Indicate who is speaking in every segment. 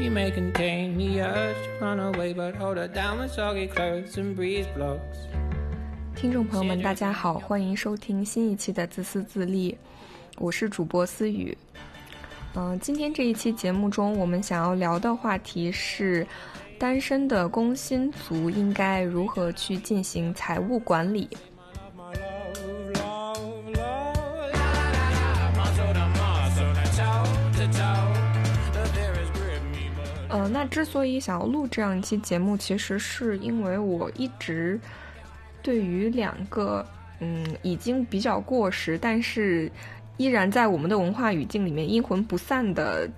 Speaker 1: She may contain the urge to run away, but hold her down with soggy clothes and breeze blocks.
Speaker 2: 听众朋友们，大家好，欢迎收听新一期的自私自利，我是主播思雨。嗯、今天这一期节目中，我们想要聊的话题是单身的工薪族应该如何去进行财务管理。那之所以想要录这样一期节目，其实是因为我一直对于两个嗯已经比较过时，但是依然在我们的文化语境里面阴魂不散的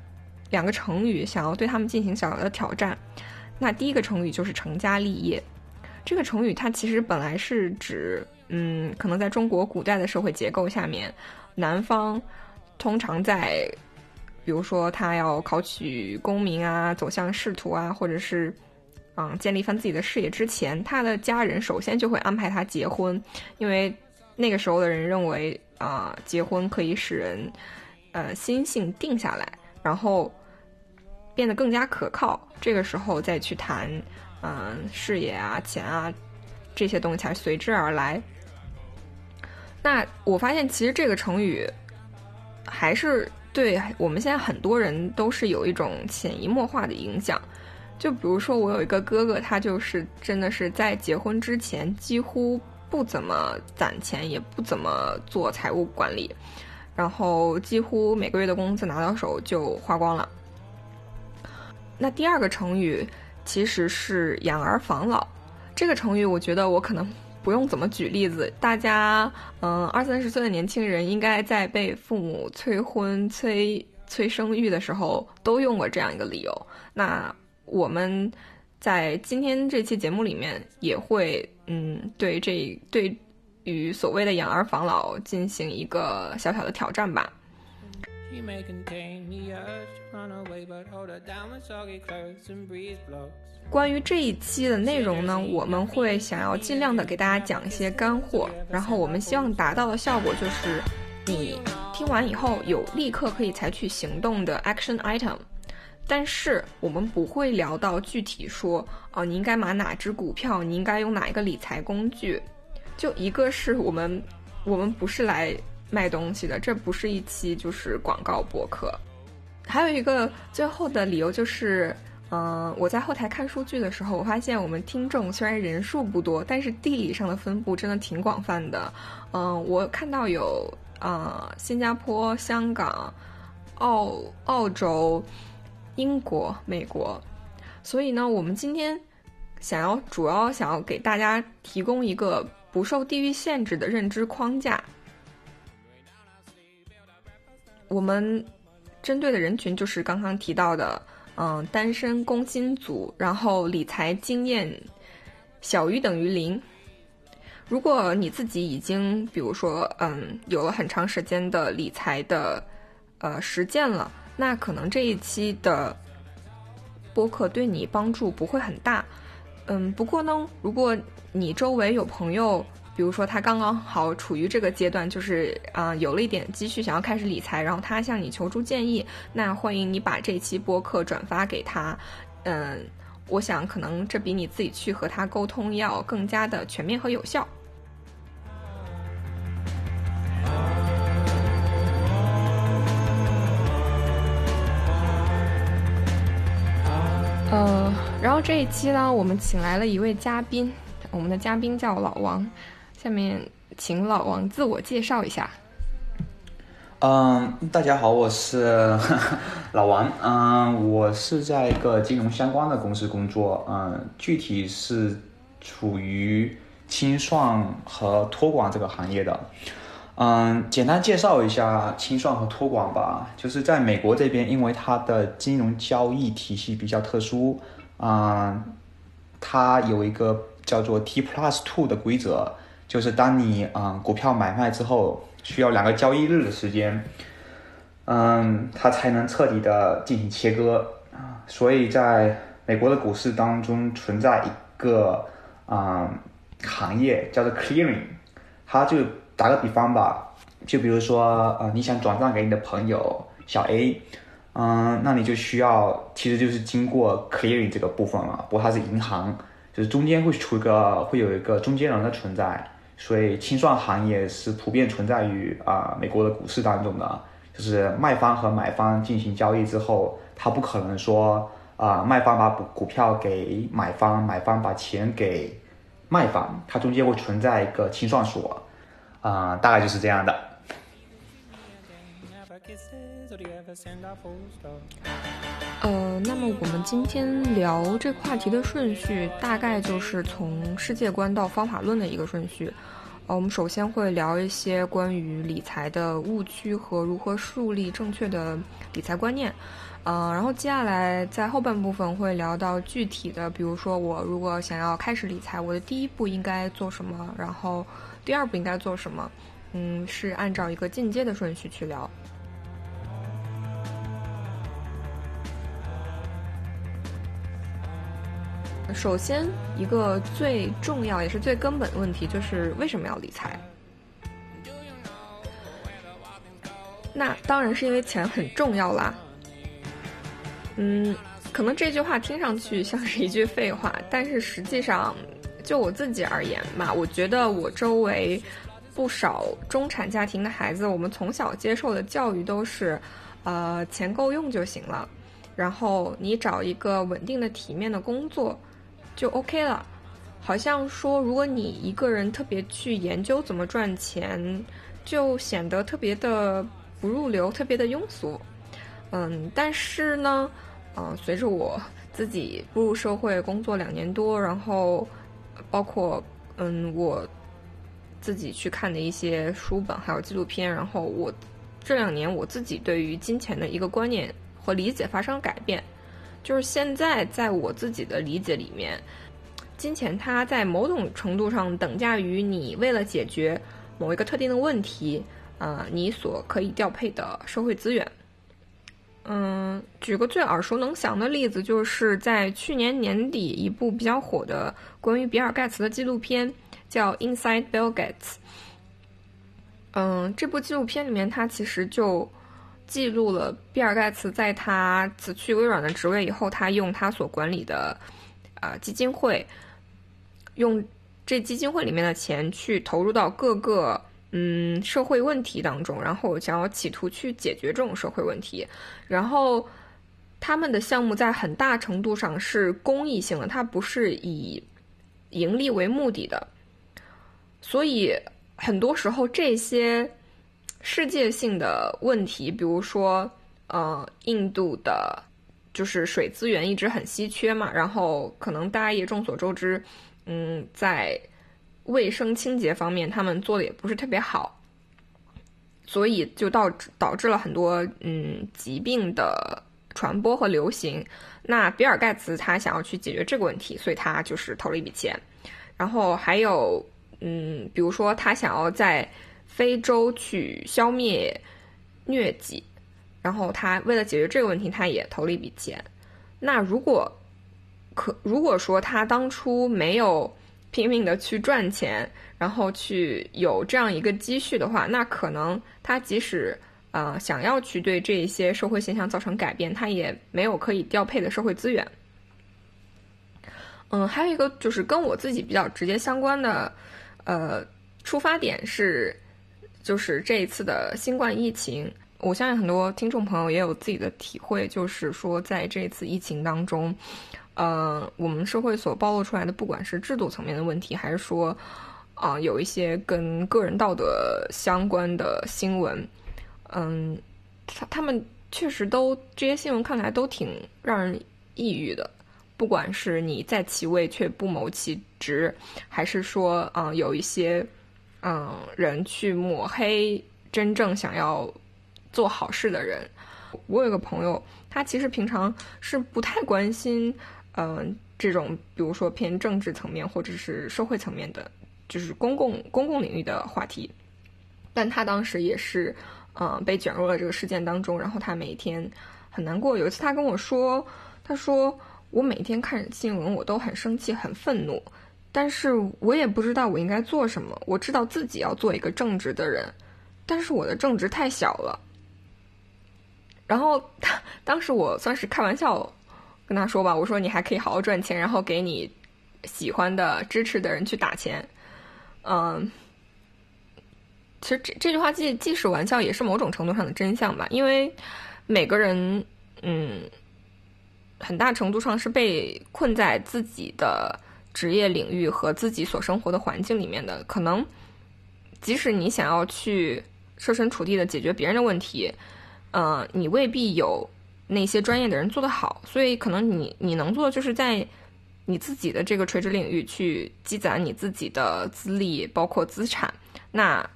Speaker 2: 两个成语，想要对他们进行小小的挑战。那第一个成语就是成家立业。这个成语它其实本来是指，嗯，可能在中国古代的社会结构下面，男方通常在比如说他要考取功名啊，走向仕途啊，或者是嗯建立一番自己的事业之前，他的家人首先就会安排他结婚，因为那个时候的人认为啊、结婚可以使人呃心性定下来，然后变得更加可靠。这个时候再去谈嗯、事业啊、钱啊这些东西才随之而来。那我发现其实这个成语还是对我们现在很多人都是有一种潜移默化的影响。就比如说，我有一个哥哥，他就是真的是在结婚之前几乎不怎么攒钱，也不怎么做财务管理，然后几乎每个月的工资拿到手就花光了。那第二个成语其实是养儿防老，这个成语我觉得我可能不用怎么举例子，大家嗯二三十岁的年轻人应该在被父母催婚、催催生育的时候都用过这样一个理由。那我们在今天这期节目里面也会嗯对这对于所谓的养儿防老进行一个小小的挑战吧。
Speaker 1: She may contain the urge to run away, but hold her down with soggy clothes and breeze blocks.
Speaker 2: 关于这一期的内容呢，我们会想要尽量的给大家讲一些干货，然后我们希望达到的效果就是，你听完以后有立刻可以采取行动的 action item。但是我们不会聊到具体说，哦，你应该买哪只股票，你应该用哪一个理财工具。就一个是我们，我们不是来卖东西的，这不是一期就是广告博客。还有一个最后的理由就是，嗯、我在后台看数据的时候，我发现我们听众虽然人数不多，但是地理上的分布真的挺广泛的。嗯、我看到有啊、呃新加坡、香港、澳澳洲、英国、美国，所以呢，我们今天想要主要想要给大家提供一个不受地域限制的认知框架。我们针对的人群就是刚刚提到的，嗯、单身工薪族，然后理财经验小于等于零。如果你自己已经，比如说，嗯，有了很长时间的理财的呃实践了，那可能这一期的播客对你帮助不会很大。嗯，不过呢，如果你周围有朋友，比如说他刚刚好处于这个阶段，就是啊、有了一点积蓄，想要开始理财，然后他向你求助建议，那欢迎你把这期播客转发给他。嗯，我想可能这比你自己去和他沟通要更加的全面和有效。呃，然后这一期呢，我们请来了一位嘉宾，我们的嘉宾叫老王，下面请老王自我介绍一下。
Speaker 3: 嗯，大家好，我是 老王。嗯，我是在一个金融相关的公司工作。嗯，具体是处于清算和托管这个行业的。嗯，简单介绍一下清算和托管吧。就是在美国这边，因为它的金融交易体系比较特殊，啊、它有一个叫做 T plus two 的规则，就是当你啊、股票买卖之后，需要两个交易日的时间，嗯，它才能彻底的进行切割啊。所以在美国的股市当中存在一个啊、行业叫做 clearing，它就打个比方吧，就比如说呃，你想转账给你的朋友小 A，嗯，那你就需要，其实就是经过 clearing 这个部分了。不过它是银行，就是中间会出一个，会有一个中间人的存在，所以清算行业是普遍存在于啊、美国的股市当中的。就是卖方和买方进行交易之后，他不可能说啊、卖方把股股票给买方，买方把钱给卖方，它中间会存在一个清算所，啊、大概就是这样的。
Speaker 2: 呃，那么我们今天聊这话题的顺序，大概就是从世界观到方法论的一个顺序。呃，我们首先会聊一些关于理财的误区和如何树立正确的理财观念。呃，然后接下来在后半部分会聊到具体的，比如说我如果想要开始理财，我的第一步应该做什么，然后第二步应该做什么。嗯，是按照一个进阶的顺序去聊。首先，一个最重要也是最根本的问题就是为什么要理财？那当然是因为钱很重要啦。嗯，可能这句话听上去像是一句废话，但是实际上，就我自己而言嘛，我觉得我周围不少中产家庭的孩子，我们从小接受的教育都是，呃，钱够用就行了，然后你找一个稳定的、体面的工作就 OK 了。好像说，如果你一个人特别去研究怎么赚钱，就显得特别的不入流，特别的庸俗。嗯，但是呢，嗯、随着我自己步入社会工作两年多，然后包括嗯我自己去看的一些书本还有纪录片，然后我这两年我自己对于金钱的一个观念和理解发生了改变，就是现在在我自己的理解里面，金钱它在某种程度上等价于你为了解决某一个特定的问题，呃，你所可以调配的社会资源。嗯，举个最耳熟能详的例子，就是在去年年底一部比较火的关于比尔盖茨的纪录片，叫《Inside Bill Gates》。嗯，这部纪录片里面，它其实就记录了比尔盖茨在他辞去微软的职位以后，他用他所管理的啊、呃基金会，用这基金会里面的钱去投入到各个嗯社会问题当中，然后想要企图去解决这种社会问题，然后他们的项目在很大程度上是公益性的，它不是以盈利为目的的，所以很多时候这些世界性的问题，比如说呃印度的。就是水资源一直很稀缺嘛，然后可能大家也众所周知，嗯，在卫生清洁方面他们做的也不是特别好，所以就导致导致了很多嗯疾病的传播和流行。那比尔盖茨他想要去解决这个问题，所以他就是投了一笔钱。然后还有嗯，比如说他想要在非洲去消灭疟疾。然后他为了解决这个问题，他也投了一笔钱。那如果可如果说他当初没有拼命的去赚钱，然后去有这样一个积蓄的话，那可能他即使呃想要去对这一些社会现象造成改变，他也没有可以调配的社会资源。嗯，还有一个就是跟我自己比较直接相关的，呃，出发点是，就是这一次的新冠疫情。我相信很多听众朋友也有自己的体会，就是说在这次疫情当中，呃，我们社会所暴露出来的，不管是制度层面的问题，还是说，啊、有一些跟个人道德相关的新闻，嗯，他他们确实都这些新闻看来都挺让人抑郁的。不管是你在其位却不谋其职，还是说，嗯、有一些，嗯、人去抹黑真正想要做好事的人。我有个朋友，他其实平常是不太关心，嗯、这种比如说偏政治层面或者是社会层面的，就是公共公共领域的话题。但他当时也是，嗯、被卷入了这个事件当中，然后他每天很难过。有一次他跟我说，他说我每天看新闻我都很生气、很愤怒，但是我也不知道我应该做什么。我知道自己要做一个正直的人，但是我的正直太小了。然后他当时我算是开玩笑跟他说吧，我说你还可以好好赚钱，然后给你喜欢的、支持的人去打钱。嗯，其实这这句话既既是玩笑，也是某种程度上的真相吧，因为每个人，嗯，很大程度上是被困在自己的职业领域和自己所生活的环境里面的。可能即使你想要去设身处地的解决别人的问题，呃，你未必有那些专业的人做得好，所以可能你你能做的就是在你自己的这个垂直领域去积攒你自己的资历，包括资产。那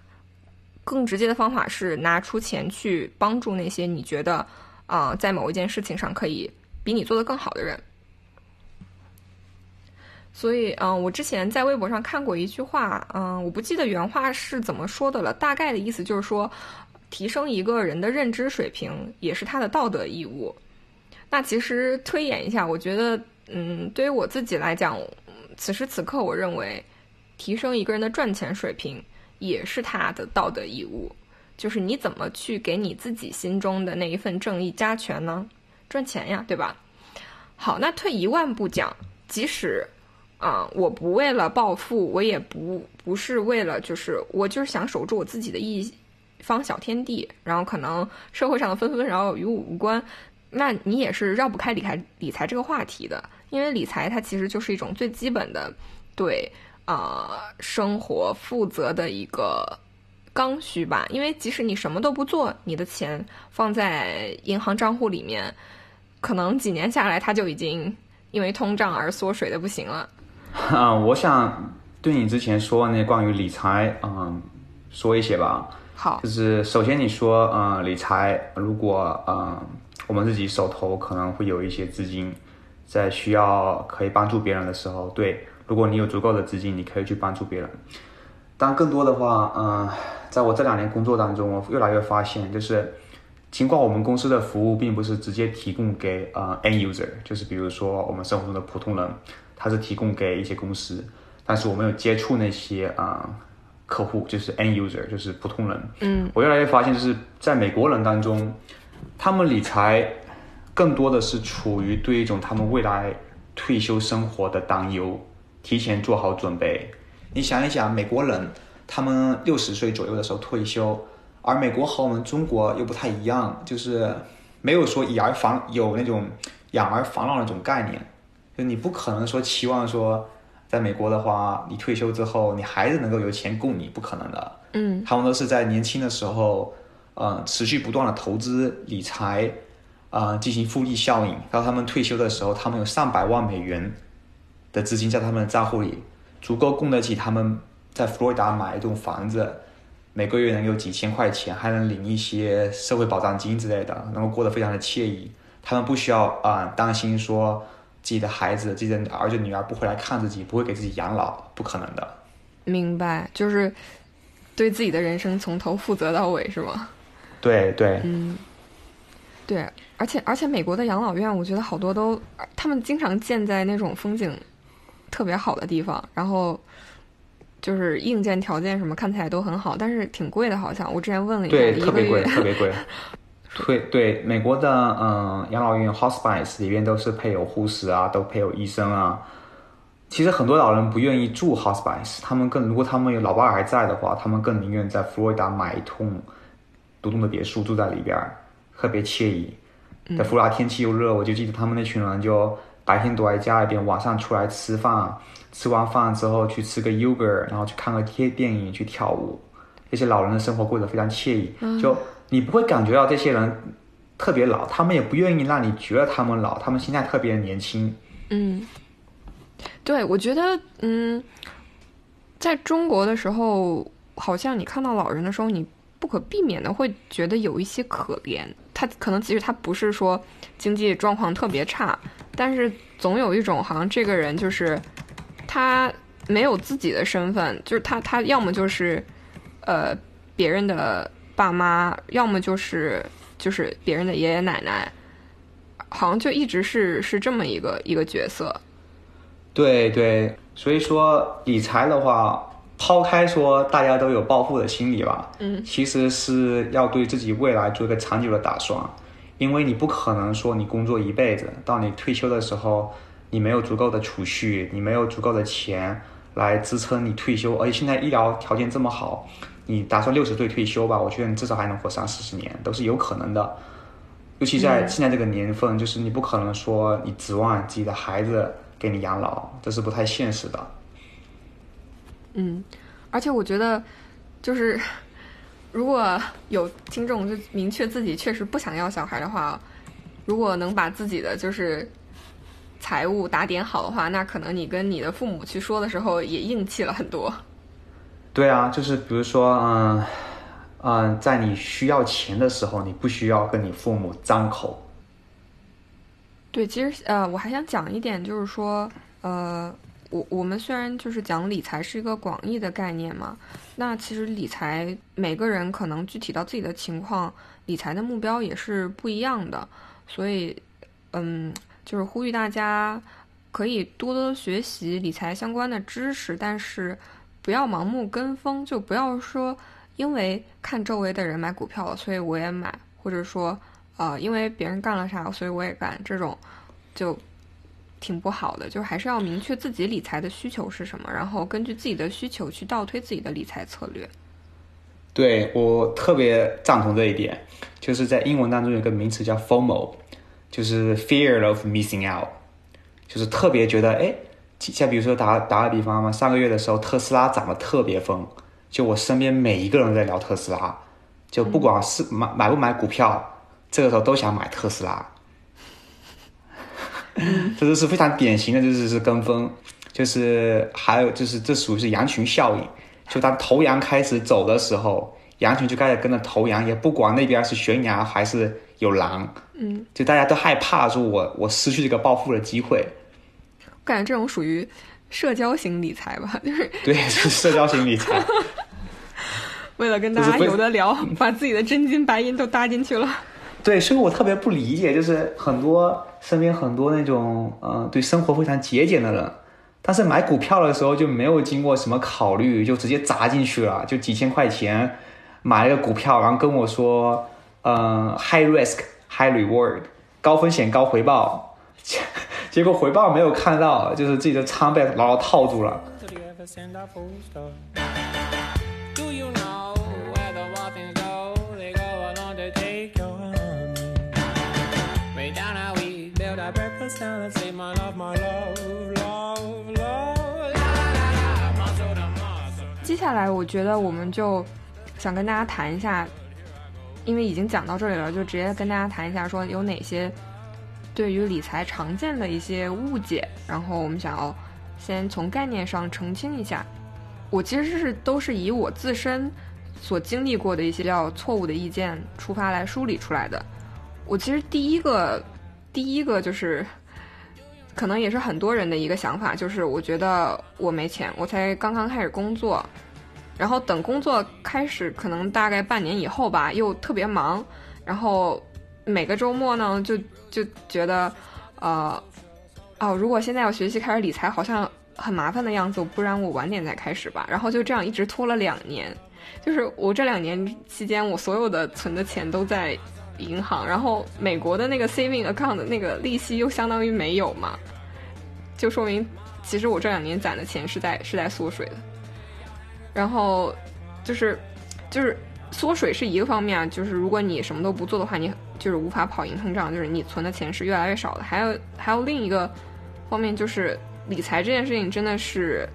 Speaker 2: 更直接的方法是拿出钱去帮助那些你觉得啊、在某一件事情上可以比你做得更好的人。所以，嗯、我之前在微博上看过一句话，嗯、我不记得原话是怎么说的了，大概的意思就是说，提升一个人的认知水平也是他的道德义务。那其实推演一下，我觉得，嗯，对于我自己来讲，此时此刻，我认为提升一个人的赚钱水平也是他的道德义务。就是你怎么去给你自己心中的那一份正义加权呢？赚钱呀，对吧？好，那退一万步讲，即使啊、我不为了暴富，我也不不是为了，就是我就是想守住我自己的一方小天地，然后可能社会上的纷纷扰扰与我无关，那你也是绕不开理财理财这个话题的，因为理财它其实就是一种最基本的对啊、生活负责的一个刚需吧。因为即使你什么都不做，你的钱放在银行账户里面，可能几年下来它就已经因为通胀而缩水的不行了。
Speaker 3: 啊、我想对你之前说的那关于理财，嗯，说一些吧。
Speaker 2: 好
Speaker 3: 就，是首先你说，嗯，理财如果嗯我们自己手头可能会有一些资金，在需要可以帮助别人的时候，对，如果你有足够的资金，你可以去帮助别人。但更多的话，嗯、在我这两年工作当中，我越来越发现，就是尽管我们公司的服务并不是直接提供给呃 end user，就是比如说我们生活中的普通人，它是提供给一些公司，但是我没有接触那些啊、呃客户，就是 end user，就是普通人。
Speaker 2: 嗯，
Speaker 3: 我越来越发现，就是在美国人当中，他们理财更多的是处于对一种他们未来退休生活的担忧，提前做好准备。你想一想，美国人他们六十岁左右的时候退休，而美国和我们中国又不太一样，就是没有说以儿防有那种养儿防老那种概念，就你不可能说期望说，在美国的话，你退休之后，你孩子能够有钱供你，不可能的。
Speaker 2: 嗯
Speaker 3: 他们都是在年轻的时候，呃，持续不断的投资理财，啊，进行复利效应，到他们退休的时候，他们有上百万美元的资金在他们的账户里，足够供得起他们在佛罗里达买一栋房子，每个月能有几千块钱，还能领一些社会保障金之类的，能够过得非常的惬意。他们不需要啊、担心说自己的孩子、自己的儿子女儿不会来看自己，不会给自己养老，不可能的。
Speaker 2: 明白，就是对自己的人生从头负责到尾，是吗？
Speaker 3: 对对，
Speaker 2: 嗯，对，而且而且美国的养老院，我觉得好多都，他们经常建在那种风景特别好的地方，然后就是硬件条件什么看起来都很好，但是挺贵的，好像我之前问了一下，
Speaker 3: 特别贵，
Speaker 2: 月，
Speaker 3: 特别贵。对对，美国的嗯养老院 hospice 里边都是配有护士啊，都配有医生啊。其实很多老人不愿意住 hospice，他们更如果他们有老伴还在的话，他们更宁愿在佛罗里达买一栋独栋的别墅住在里边，特别惬意。在佛罗里达天气又热，我就记得他们那群人就白天躲在家里边，晚上出来吃饭，吃完饭之后去吃个 yogurt，然后去看个电电影，去跳舞。这些老人的生活过得非常惬意，就你不会感觉到这些人特别老，他们也不愿意让你觉得他们老，他们现在特别年轻。
Speaker 2: 嗯，对，我觉得，嗯，在中国的时候，好像你看到老人的时候，你不可避免的会觉得有一些可怜。他可能其实他不是说经济状况特别差，但是总有一种好像这个人就是他没有自己的身份，就是他他要么就是呃别人的爸妈，要么就是就是别人的爷爷奶奶，好像就一直是是这么一个一个角色。
Speaker 3: 对对，所以说理财的话，抛开说大家都有暴富的心理吧，
Speaker 2: 嗯，
Speaker 3: 其实是要对自己未来做一个长久的打算。因为你不可能说你工作一辈子，到你退休的时候，你没有足够的储蓄，你没有足够的钱来支撑你退休，而且现在医疗条件这么好，你打算六十岁退休吧？我觉得你至少还能活三四十年，都是有可能的。尤其在现在这个年份，就是你不可能说你指望自己的孩子给你养老，这是不太现实的。
Speaker 2: 嗯，而且我觉得，就是 如果有听众就明确自己确实不想要小孩的话，如果能把自己的就是财务打点好的话，那可能你跟你的父母去说的时候也硬气了很多。
Speaker 3: 对啊，就是比如说，嗯嗯，在你需要钱的时候，你不需要跟你父母张口。
Speaker 2: 对，其实呃，我还想讲一点，就是说，呃，我我们虽然就是讲理财是一个广义的概念嘛，那其实理财每个人可能具体到自己的情况，理财的目标也是不一样的，所以，嗯，就是呼吁大家可以多多学习理财相关的知识，但是不要盲目跟风，就不要说因为看周围的人买股票了，所以我也买，或者说。呃，因为别人干了啥，所以我也干，这种就挺不好的。就还是要明确自己理财的需求是什么，然后根据自己的需求去倒推自己的理财策略。
Speaker 3: 对我特别赞同这一点，就是在英文当中有个名词叫 FOMO，就是 Fear of Missing Out，就是特别觉得哎，像比如说打打个比方嘛，上个月的时候特斯拉涨得特别疯，就我身边每一个人在聊特斯拉，就不管是买买不买股票。这个时候都想买特斯拉，这就是非常典型的，就是是跟风，就是还有就是这属于是羊群效应。就当头羊开始走的时候，羊群就开始跟着头羊，也不管那边是悬崖还是有狼，
Speaker 2: 嗯，
Speaker 3: 就大家都害怕说我我失去这个暴富的机会。
Speaker 2: 我感觉这种属于社交型理财吧，就是
Speaker 3: 对，是社交型理财。
Speaker 2: 为了跟大家有的聊，把自己的真金白银都搭进去了。
Speaker 3: 对，所以我特别不理解，就是很多身边很多那种，嗯，对生活非常节俭的人，但是买股票的时候就没有经过什么考虑，就直接砸进去了，就几千块钱买了个股票，然后跟我说，嗯，high risk high reward，高风险高回报，结果回报没有看到，就是自己的仓被牢牢套住了。
Speaker 2: 接下来，我觉得我们就想跟大家谈一下，因为已经讲到这里了，就直接跟大家谈一下，说有哪些对于理财常见的一些误解，然后我们想要先从概念上澄清一下。我其实是都是以我自身所经历过的一些比较错误的意见出发来梳理出来的。我其实第一个，第一个就是。可能也是很多人的一个想法，就是我觉得我没钱，我才刚刚开始工作，然后等工作开始，可能大概半年以后吧，又特别忙，然后每个周末呢，就就觉得，呃，哦，如果现在要学习开始理财，好像很麻烦的样子，不然我晚点再开始吧，然后就这样一直拖了两年，就是我这两年期间，我所有的存的钱都在。银行，然后美国的那个 saving account 的那个利息又相当于没有嘛，就说明其实我这两年攒的钱是在是在缩水的。然后就是就是缩水是一个方面啊，就是如果你什么都不做的话，你就是无法跑赢通胀，就是你存的钱是越来越少的。还有还有另一个方面就是理财这件事情真的是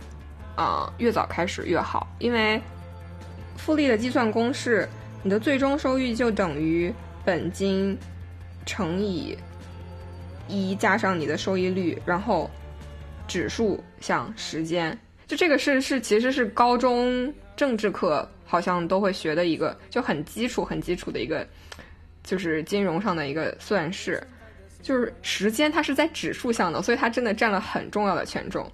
Speaker 2: 啊越早开始越好，因为复利的计算公式，你的最终收益就等于。本金乘以一加上你的收益率，然后指数像时间，就这个是是其实是高中政治课好像都会学的一个，就很基础很基础的一个，就是金融上的一个算式，就是时间它是在指数上的，所以它真的占了很重要的权重。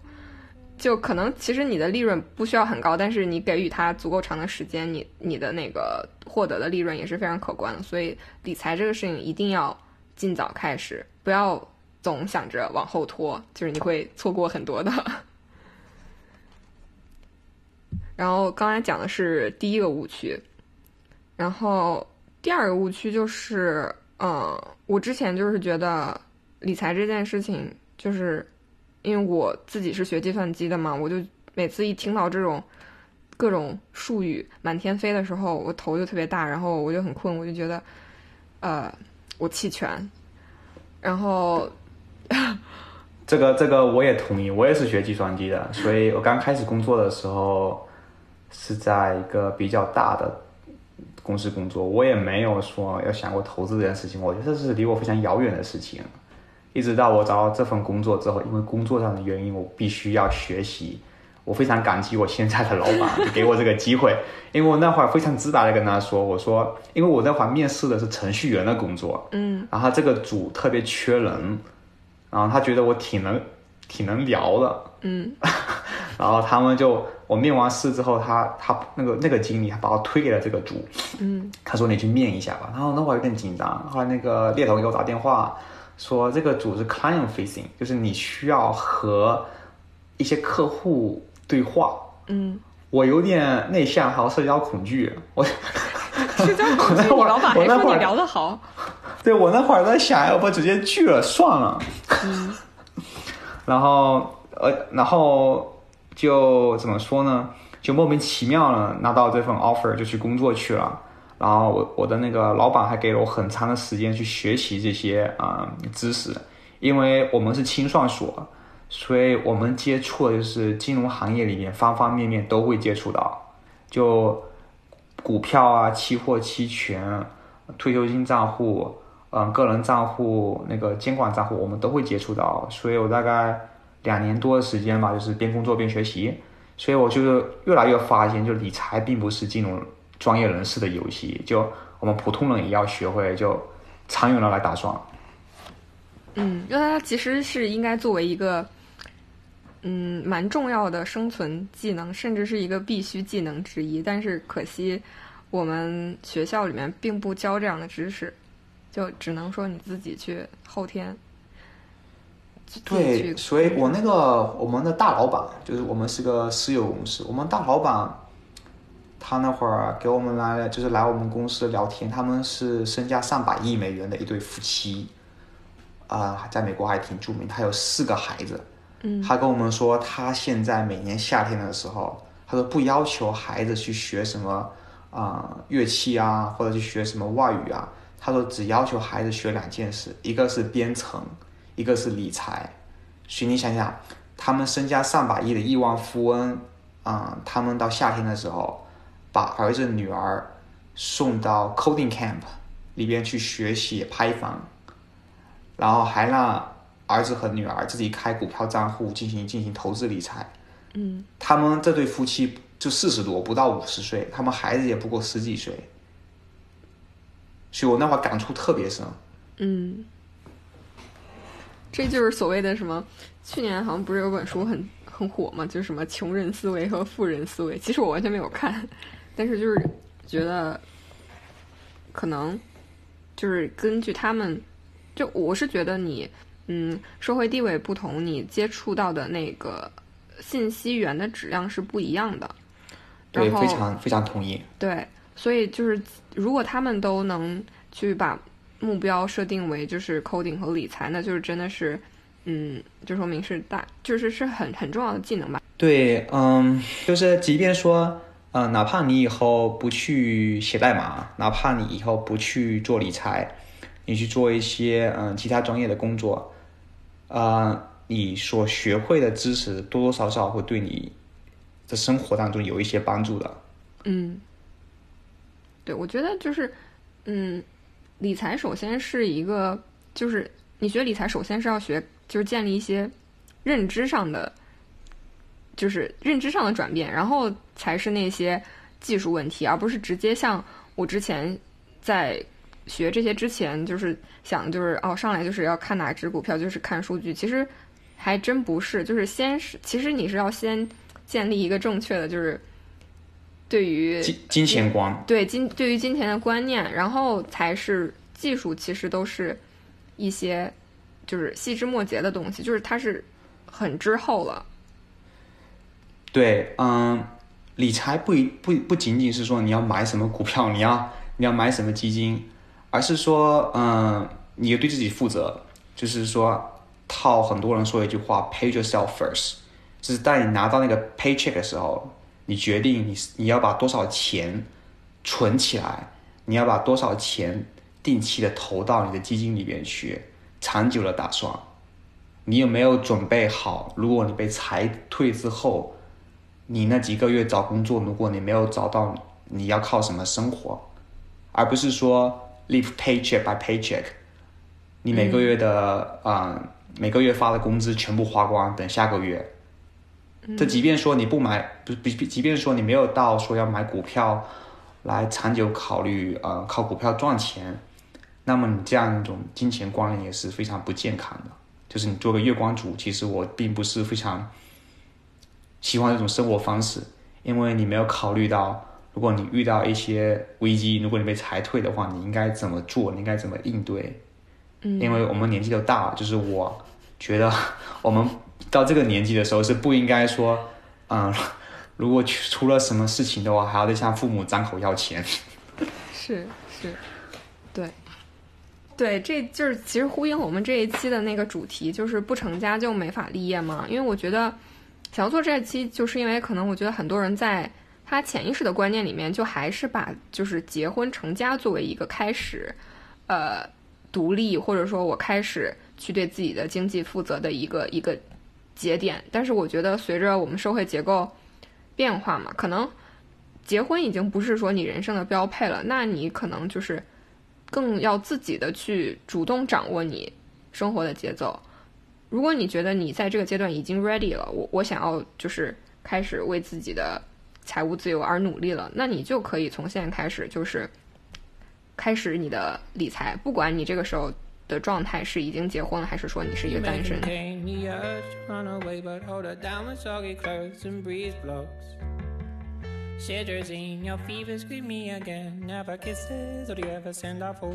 Speaker 2: 就可能其实你的利润不需要很高，但是你给予它足够长的时间，你你的那个获得的利润也是非常可观的。所以理财这个事情一定要尽早开始，不要总想着往后拖，就是你会错过很多的。然后刚才讲的是第一个误区，然后第二个误区就是嗯，我之前就是觉得理财这件事情，就是因为我自己是学计算机的嘛，我就每次一听到这种各种术语满天飞的时候，我头就特别大，然后我就很困，我就觉得，呃，我弃权。然后，
Speaker 3: 这个这个我也同意，我也是学计算机的，所以我刚开始工作的时候是在一个比较大的公司工作，我也没有说要想过投资这件事情，我觉得这是离我非常遥远的事情。一直到我找到这份工作之后，因为工作上的原因，我必须要学习。我非常感激我现在的老板，就给我这个机会，因为我那会儿非常直白的跟他说，我说，因为我那会儿面试的是程序员的工作，
Speaker 2: 嗯
Speaker 3: 然后这个组特别缺人，然后他觉得我挺能挺能聊的，
Speaker 2: 嗯
Speaker 3: 然后他们就我面完试之后，他他那个那个经理还把我推给了这个组，
Speaker 2: 嗯。
Speaker 3: 他说你去面一下吧，然后那会儿有点紧张，后来那个猎头给我打电话说这个组是 client facing，就是你需要和一些客户对话，
Speaker 2: 嗯，
Speaker 3: 我有点内向，还有社交恐惧，我
Speaker 2: 社交恐惧，你老板还说你聊得好，
Speaker 3: 对我那会儿在想，要不直接拒了算了。嗯。然后呃，然后就怎么说呢？就莫名其妙的拿到这份 offer 就去工作去了。然后我我的那个老板还给了我很长的时间去学习这些啊、知识，因为我们是清算所，所以我们接触的就是金融行业里面方方面面都会接触到，就股票啊、期货、期权、退休金账户，嗯，个人账户那个监管账户，我们都会接触到，所以我大概两年多的时间吧，就是边工作边学习，所以我就是越来越发现，就理财并不是金融专业人士的游戏，就我们普通人也要学会，就长远的来打算。
Speaker 2: 嗯，因为它其实是应该作为一个嗯蛮重要的生存技能，甚至是一个必须技能之一。但是可惜我们学校里面并不教这样的知识，就只能说你自己去后天。
Speaker 3: 对，所以我那个我们的大老板，就是我们是个私有公司，我们大老板他那会儿给我们来了，就是来我们公司聊天，他们是身价上百亿美元的一对夫妻，啊、在美国还挺著名，他有四个孩子，
Speaker 2: 嗯。
Speaker 3: 他跟我们说，他现在每年夏天的时候，他说不要求孩子去学什么啊、乐器啊，或者去学什么外语啊，他说只要求孩子学两件事，一个是编程，一个是理财。所以你想想，他们身家上百亿的亿万富翁，啊、他们到夏天的时候，把儿子女儿送到 coding camp 里边去学习 Python，然后还让儿子和女儿自己开股票账户进行进行投资理财。
Speaker 2: 嗯
Speaker 3: 他们这对夫妻就四十多，不到五十岁，他们孩子也不过十几岁，所以我那会感触特别深。
Speaker 2: 嗯，这就是所谓的什么？去年好像不是有本书很很火嘛，就是什么穷人思维和富人思维。其实我完全没有看，但是就是觉得可能就是根据他们，就我是觉得你嗯社会地位不同，你接触到的那个信息源的质量是不一样的。
Speaker 3: 对，
Speaker 2: 然后
Speaker 3: 非常非常同意。
Speaker 2: 对，所以就是如果他们都能去把目标设定为就是 coding 和理财，那就是真的是，嗯，就说明是大，就是是很很重要的技能吧。
Speaker 3: 对，嗯，就是即便说，呃，哪怕你以后不去写代码，哪怕你以后不去做理财，你去做一些嗯、其他专业的工作，呃，你所学会的知识多多少少会对你的生活当中有一些帮助的。
Speaker 2: 嗯，对，我觉得就是，嗯，理财首先是一个，就是你学理财首先是要学，就是建立一些认知上的，就是认知上的转变，然后才是那些技术问题，而不是直接像我之前在学这些之前，就是想就是哦上来就是要看哪只股票，就是看数据，其实还真不是，就是先是其实你是要先建立一个正确的就是对于
Speaker 3: 金金钱观，
Speaker 2: 对金对于金钱的观念，然后才是技术，其实都是一些就是细枝末节的东西，就是它是很之后了。
Speaker 3: 对，嗯，理财不一不不仅仅是说你要买什么股票，你要你要买什么基金，而是说，嗯，你要对自己负责，就是说，套很多人说一句话，pay yourself first，就是当你拿到那个 paycheck 的时候，你决定你你要把多少钱存起来，你要把多少钱定期的投到你的基金里面去，长久的打算。你有没有准备好？如果你被裁退之后，你那几个月找工作，如果你没有找到，你要靠什么生活？而不是说 live paycheck by paycheck，你每个月的啊、每个月发的工资全部花光，等下个月。这即便说你不买，不不，即便说你没有到说要买股票来长久考虑，呃，靠股票赚钱，那么你这样一种金钱观念也是非常不健康的。就是你做个月光族，其实我并不是非常喜欢这种生活方式，因为你没有考虑到，如果你遇到一些危机，如果你被裁退的话，你应该怎么做，你应该怎么应对。
Speaker 2: 嗯
Speaker 3: 因为我们年纪都大了，就是我觉得 我们到这个年纪的时候是不应该说，嗯，如果出了什么事情的话，还要再向父母张口要钱。
Speaker 2: 是是，对，对，这就是其实呼应我们这一期的那个主题，就是不成家就没法立业嘛。因为我觉得想要做这一期，就是因为可能我觉得很多人在他潜意识的观念里面，就还是把就是结婚成家作为一个开始，呃，独立或者说我开始去对自己的经济负责的一个一个节点。但是我觉得随着我们社会结构变化嘛，可能。结婚已经不是说你人生的标配了，那你可能就是更要自己的去主动掌握你生活的节奏。如果你觉得你在这个阶段已经 ready 了，我我想要就是开始为自己的财务自由而努力了，那你就可以从现在开始就是开始你的理财，不管你这个时候的状态是已经结婚了还是说你是一个单身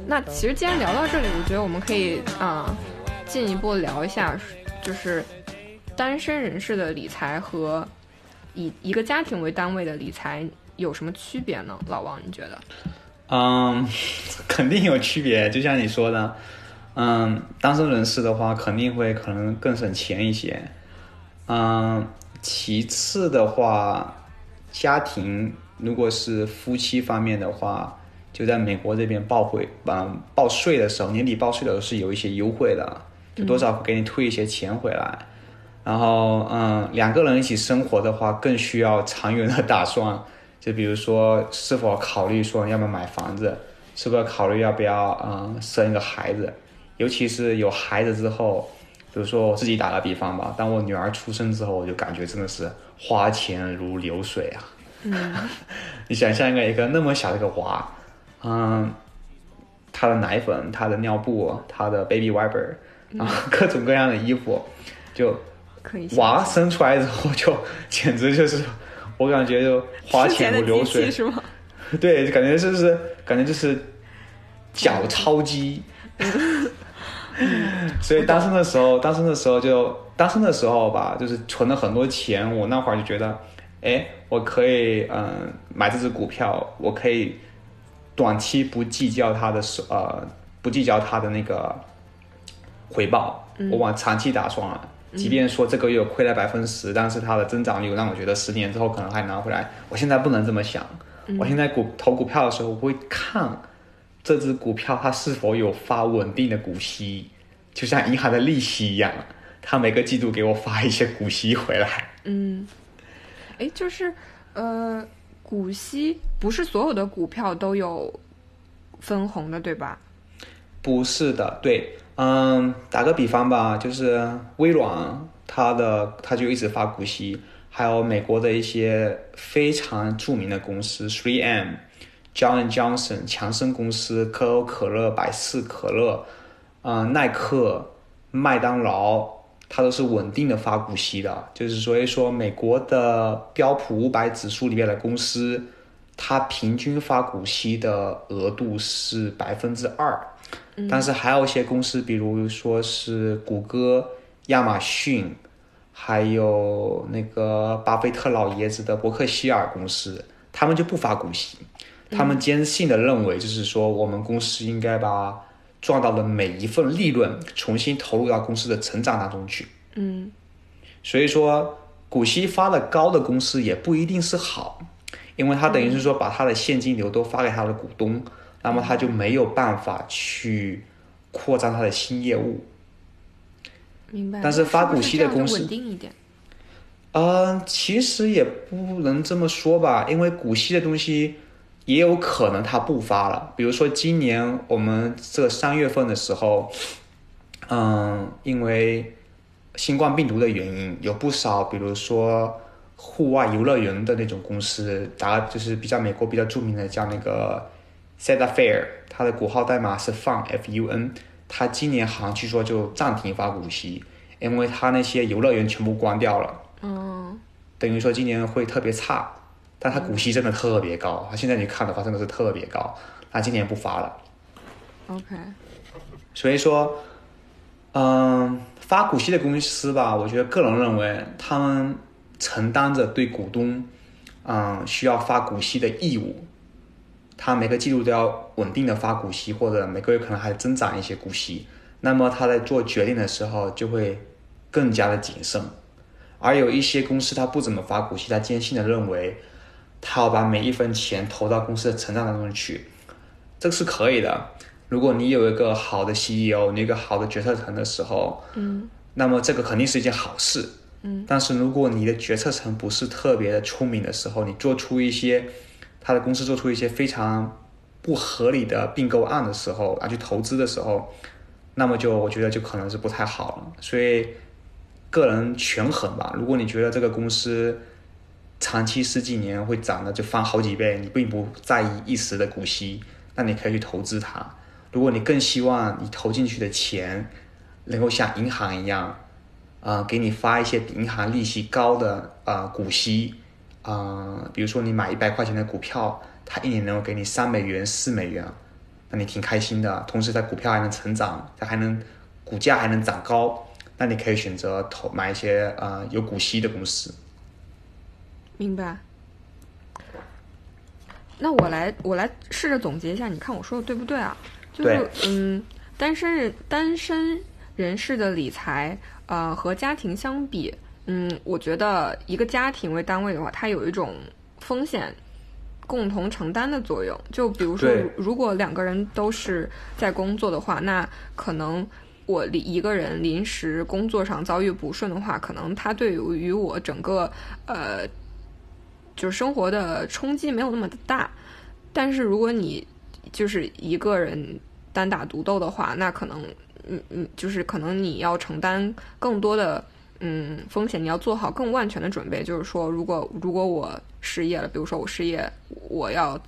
Speaker 2: 那其实既然聊到这里我觉得我们可以啊进一步聊一下就是单身人士的理财和以一个家庭为单位的理财有什么区别呢？老王你觉得？
Speaker 3: 嗯 肯定有区别就像你说的。嗯，单身人士的话肯定会可能更省钱一些，嗯，其次的话，家庭如果是夫妻方面的话，就在美国这边报回，嗯，报税的时候，年底报税的时候是有一些优惠的，就多少给你退一些钱回来。然后，嗯，两个人一起生活的话，更需要长远的打算。就比如说，是否考虑说要不要买房子，是不是考虑要不要嗯生一个孩子，尤其是有孩子之后，比如说我自己打个比方吧，当我女儿出生之后，我就感觉真的是花钱如流水啊。
Speaker 2: 嗯
Speaker 3: 你想象一个一个那么小的一个娃，嗯，他的奶粉、他的尿布、他的 baby wiper，然后 各种各样的衣服，就娃生出来之后就简直就是，我感觉就花钱如流水，
Speaker 2: 是吗？
Speaker 3: 对，感觉就是感觉就是脚超机。所以单身的时候，单身的时候就单身的时候吧，就是存了很多钱。我那会儿就觉得，哎，我可以嗯、买这只股票，我可以短期不计较它的收呃不计较它的那个回报，我往长期打算了。即便说这个月亏了百分之十，但是它的增长率让我觉得十年之后可能还拿回来。我现在不能这么想，我现在股投股票的时候，我会看这只股票它是否有发稳定的股息，就像银行的利息一样，它每个季度给我发一些股息回来。
Speaker 2: 嗯，哎，就是呃，股息不是所有的股票都有分红的，对吧？
Speaker 3: 不是的，对，嗯，打个比方吧，就是微软，它的它就一直发股息，还有美国的一些非常著名的公司，3M、John Johnson、强生公司、可口可乐、百事可乐，嗯，耐克、麦当劳，它都是稳定的发股息的。就是所以说，美国的标普五百指数里面的公司，它平均发股息的额度是百分之二。但是还有一些公司，比如说是谷歌、亚马逊，还有那个巴菲特老爷子的伯克希尔公司，他们就不发股息。他们坚信的认为，就是说我们公司应该把赚到的每一份利润重新投入到公司的成长当中去。
Speaker 2: 嗯
Speaker 3: 所以说，股息发的高的公司也不一定是好，因为他等于是说把他的现金流都发给他的股东，那么他就没有办法去扩张他的新业务。
Speaker 2: 明白。
Speaker 3: 但是发股息的公司
Speaker 2: 稳定一点。
Speaker 3: 呃，其实也不能这么说吧，因为股息的东西也有可能它不发了。比如说今年我们这三月份的时候，嗯，因为新冠病毒的原因，有不少比如说户外游乐园的那种公司，打就是比较美国比较著名的叫那个 Cedar Fair，它的股号代码是 FUN F U N，它今年好像据说就暂停发股息，因为它那些游乐园全部关掉了。
Speaker 2: 嗯
Speaker 3: 等于说今年会特别差，但它股息真的特别高，它现在你看的话真的是特别高，它今年不发了
Speaker 2: ，，OK，
Speaker 3: 所以说，嗯，发股息的公司吧，我觉得个人认为他们承担着对股东，嗯，需要发股息的义务，他每个季度都要稳定的发股息，或者每个月可能还增长一些股息，那么他在做决定的时候就会更加的谨慎。而有一些公司它不怎么发股息，他坚信的认为，他要把每一分钱投到公司的成长当中去，这个是可以的。如果你有一个好的 CEO，你有一个好的决策层的时候，
Speaker 2: 嗯
Speaker 3: 那么这个肯定是一件好事。
Speaker 2: 嗯，
Speaker 3: 但是如果你的决策层不是特别的聪明的时候，你做出一些他的公司做出一些非常不合理的并购案的时候，啊，去投资的时候，那么就我觉得就可能是不太好了。所以个人权衡吧。如果你觉得这个公司长期十几年会涨的就翻好几倍，你并不在意一时的股息，那你可以去投资它。如果你更希望你投进去的钱能够像银行一样，呃，给你发一些比银行利息高的呃股息，呃，比如说你买一百块钱的股票，它一年能够给你三美元、四美元，那你挺开心的。同时，它股票还能成长，它还能股价还能长高，那你可以选择投买一些呃有股息的公司。
Speaker 2: 明白。那我来，我来试着总结一下，你看我说的对不对啊？就是嗯，单身人单身人士的理财，呃，和家庭相比，嗯，我觉得一个家庭为单位的话，它有一种风险共同承担的作用。就比如说，如果两个人都是在工作的话，那可能我临一个人临时工作上遭遇不顺的话，可能他对于我整个呃就是生活的冲击没有那么的大。但是如果你就是一个人单打独斗的话，那可能嗯嗯，就是可能你要承担更多的嗯风险，你要做好更万全的准备。就是说，如果如果我失业了，比如说我失业，我要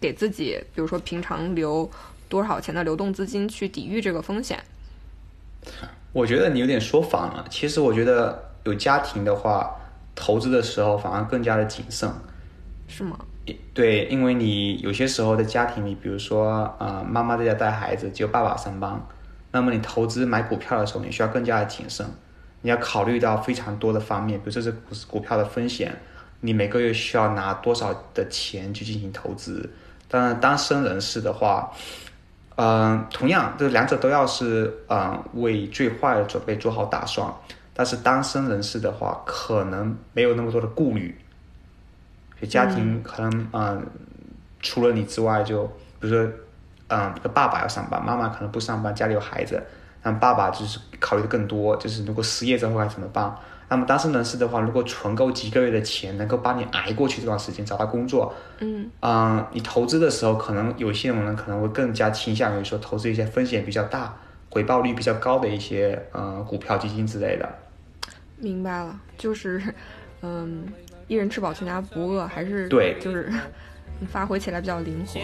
Speaker 2: 给自己，比如说平常留多少钱的流动资金去抵御这个风险。
Speaker 3: 我觉得你有点说反了。其实我觉得有家庭的话，投资的时候反而更加的谨慎。
Speaker 2: 是吗？
Speaker 3: 对，因为你有些时候在家庭里，比如说呃，妈妈在家带孩子，只有爸爸上班，那么你投资买股票的时候，你需要更加的谨慎，你要考虑到非常多的方面，比如说这股股票的风险，你每个月需要拿多少的钱去进行投资。当然，单身人士的话，嗯、同样，这两者都要是嗯、为最坏的准备做好打算。但是单身人士的话，可能没有那么多的顾虑，就家庭可能嗯、除了你之外就，比如说嗯，这个爸爸要上班，妈妈可能不上班，家里有孩子，那爸爸就是考虑的更多，就是如果失业之后该怎么办？那么单身人士的话，如果存够几个月的钱，能够帮你挨过去这段时间，找到工作，
Speaker 2: 嗯
Speaker 3: 嗯，你投资的时候，可能有些人可能会更加倾向于说投资一些风险比较大、回报率比较高的一些呃股票、基金之类的。
Speaker 2: 明白了，就是嗯，一人吃饱全家不饿，还是
Speaker 3: 对
Speaker 2: 就是 发挥起来比较灵活。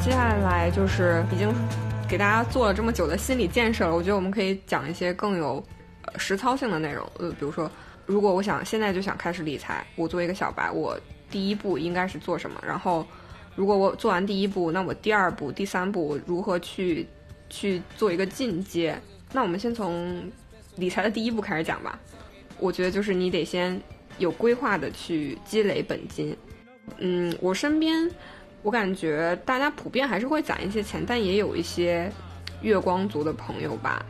Speaker 2: 接下来就是已经给大家做了这么久的心理建设了，我觉得我们可以讲一些更有实操性的内容。呃，比如说，如果我想现在就想开始理财，我作为一个小白，我第一步应该是做什么？然后，如果我做完第一步，那我第二步、第三步如何去去做一个进阶？那我们先从理财的第一步开始讲吧。我觉得就是你得先有规划的去积累本金。嗯，我身边我感觉大家普遍还是会攒一些钱，但也有一些月光族的朋友吧。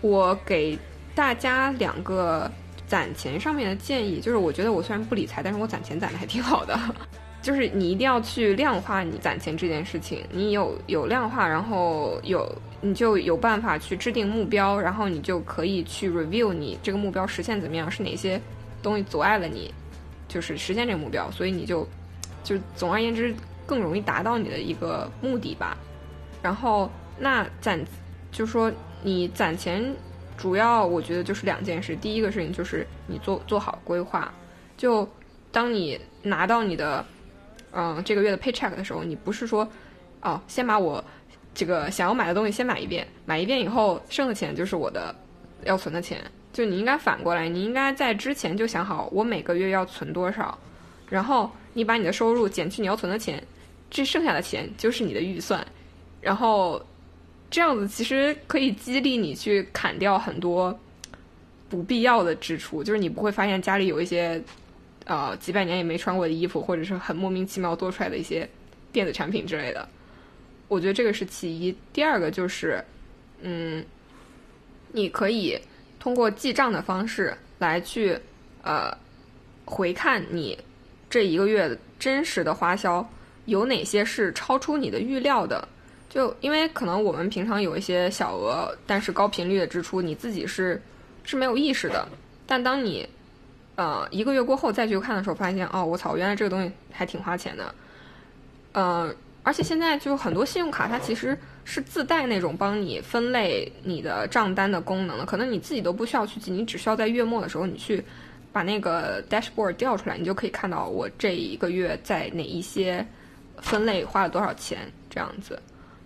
Speaker 2: 我给大家两个攒钱上面的建议，就是我觉得我虽然不理财，但是我攒钱攒的还挺好的。就是你一定要去量化你攒钱这件事情，你有有量化，然后有你就有办法去制定目标，然后你就可以去 review 你这个目标实现怎么样，是哪些东西阻碍了你，就是实现这个目标，所以你就就总而言之更容易达到你的一个目的吧。然后那攒，就说你攒钱主要我觉得就是两件事，第一个事情就是你做做好规划，就当你拿到你的。嗯，这个月的 paycheck 的时候，你不是说，哦，先把我这个想要买的东西先买一遍，买一遍以后剩的钱就是我的要存的钱。就你应该反过来，你应该在之前就想好我每个月要存多少，然后你把你的收入减去你要存的钱，这剩下的钱就是你的预算，然后这样子其实可以激励你去砍掉很多不必要的支出，就是你不会发现家里有一些。呃，几百年也没穿过的衣服，或者是很莫名其妙多出来的一些电子产品之类的，我觉得这个是其一。第二个就是，嗯，你可以通过记账的方式来去呃回看你这一个月真实的花销有哪些是超出你的预料的。就因为可能我们平常有一些小额但是高频率的支出，你自己是是没有意识的，但当你呃，一个月过后再去看的时候，发现哦，我操，原来这个东西还挺花钱的。呃，而且现在就很多信用卡，它其实是自带那种帮你分类你的账单的功能的，可能你自己都不需要去记，你只需要在月末的时候，你去把那个 dashboard 调出来，你就可以看到我这一个月在哪一些分类花了多少钱，这样子。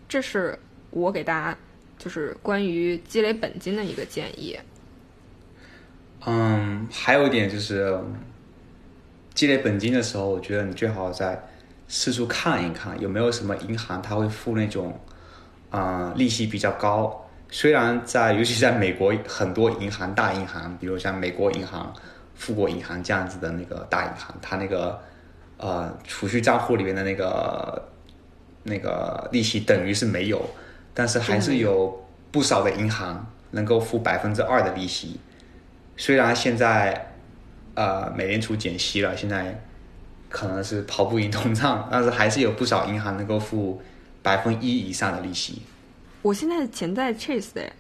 Speaker 2: 这是我给大家就是关于积累本金的一个建议。
Speaker 3: 嗯，还有一点就是积累本金的时候，我觉得你最好在四处看一看，有没有什么银行它会付那种啊利息比较高。虽然在尤其在美国很多银行大银行，比如像美国银行、富国银行这样子的那个大银行，它那个呃储蓄账户里面的那个那个利息等于是没有，但是还是有不少的银行能够付百分之二的利息。虽然现在，呃，美联储减息了，现在可能是跑不赢通胀，但是还是有不少银行能够付百分一以上的利息。
Speaker 2: 我现在的钱在 Chase 的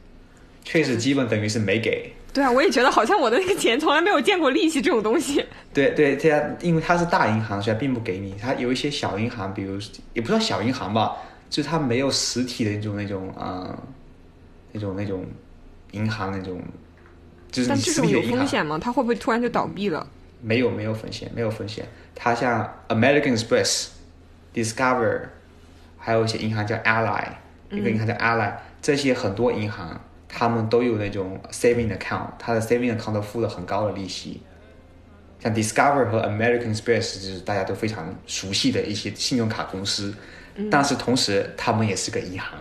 Speaker 3: ，Chase 基本等于是没给。
Speaker 2: 对啊，我也觉得好像我的那个钱从来没有见过利息这种东西。
Speaker 3: 对对，这样因为它是大银行，所以并不给你。它有一些小银行，比如也不算小银行吧，就是它没有实体的那种那种啊，那种那种银行那种。
Speaker 2: 就是但这种有风险吗？它会不会突然就倒闭了？
Speaker 3: 没有，没有风险，没有风险。它像 American Express、Discover，还有一些银行叫 Ally，一个银行叫 Ally，这些很多银行他们都有那种 saving account，他的 saving account 都付了很高的利息。像 Discover 和 American Express 就是大家都非常熟悉的一些信用卡公司，但是同时他们也是个银行。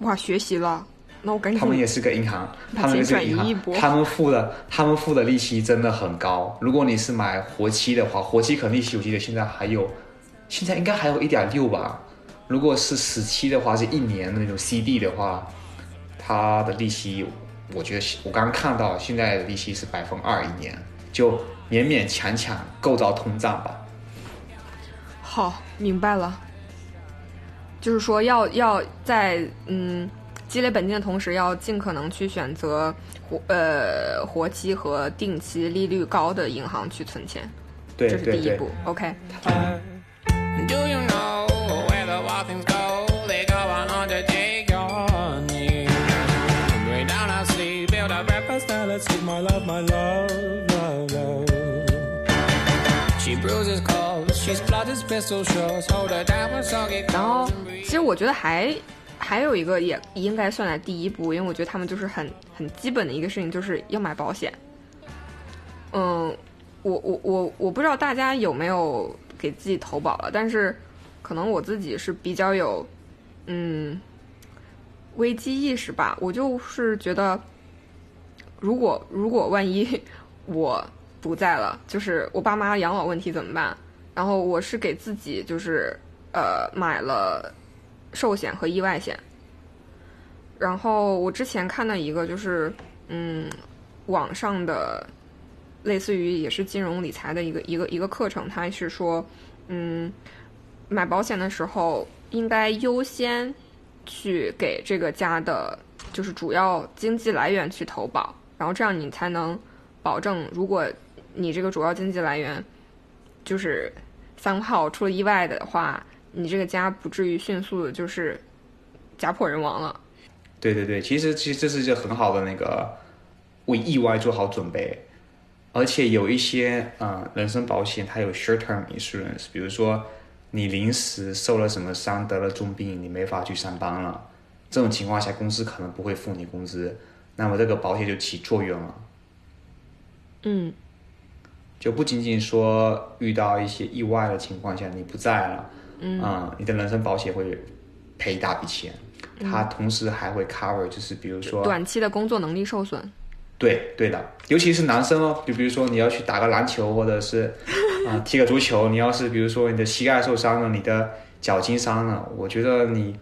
Speaker 2: 哇，学习了。那我赶紧。
Speaker 3: 他们也是个银行，他们也是个银行，他们付的他们付的利息真的很高。如果你是买活期的话，活期可能利息我记得现在还有，现在应该还有一点六吧。如果是死期的话，是一年的那种 CD 的话，它的利息我觉得我刚刚看到现在的利息是百分二一年，就勉勉强强够到通胀吧。
Speaker 2: 好，明白了。就是说要要在嗯。积累本金的同时，要尽可能去选择活呃活期和定期利率高的银行去存钱，
Speaker 3: 这
Speaker 2: 是第一步。OK。My love She bruises calls, she's blood is
Speaker 1: crystal shores. Hold her down when soggy
Speaker 2: 然后其实我觉得还还有一个也应该算在第一步，因为我觉得他们就是很很基本的一个事情，就是要买保险。嗯，我我我我不知道大家有没有给自己投保了，但是可能我自己是比较有嗯危机意识吧。我就是觉得，如果如果万一 我不在了，就是我爸妈养老问题怎么办？然后我是给自己就是呃买了寿险和意外险。然后我之前看到一个就是嗯网上的类似于也是金融理财的一个一个一个课程，它是说嗯买保险的时候应该优先去给这个家的就是主要经济来源去投保，然后这样你才能保证，如果你这个主要经济来源就是三炮出了意外的话，你这个家不至于迅速的就是家破人亡了。
Speaker 3: 对对对，其实其实这是一个很好的那个为意外做好准备，而且有一些呃人身保险它有 short term insurance，比如说你临时受了什么伤得了重病，你没法去上班了，这种情况下公司可能不会付你工资，那么这个保险就起作用了。
Speaker 2: 嗯。
Speaker 3: 就不仅仅说遇到一些意外的情况下你不在了，嗯、你的人身保险会赔一大笔钱，它同时还会 cover，就是比如说
Speaker 2: 短期的工作能力受损。
Speaker 3: 对对的，尤其是男生哦，就比如说你要去打个篮球，或者是啊、踢个足球，你要是比如说你的膝盖受伤了，你的脚筋伤了，我觉得你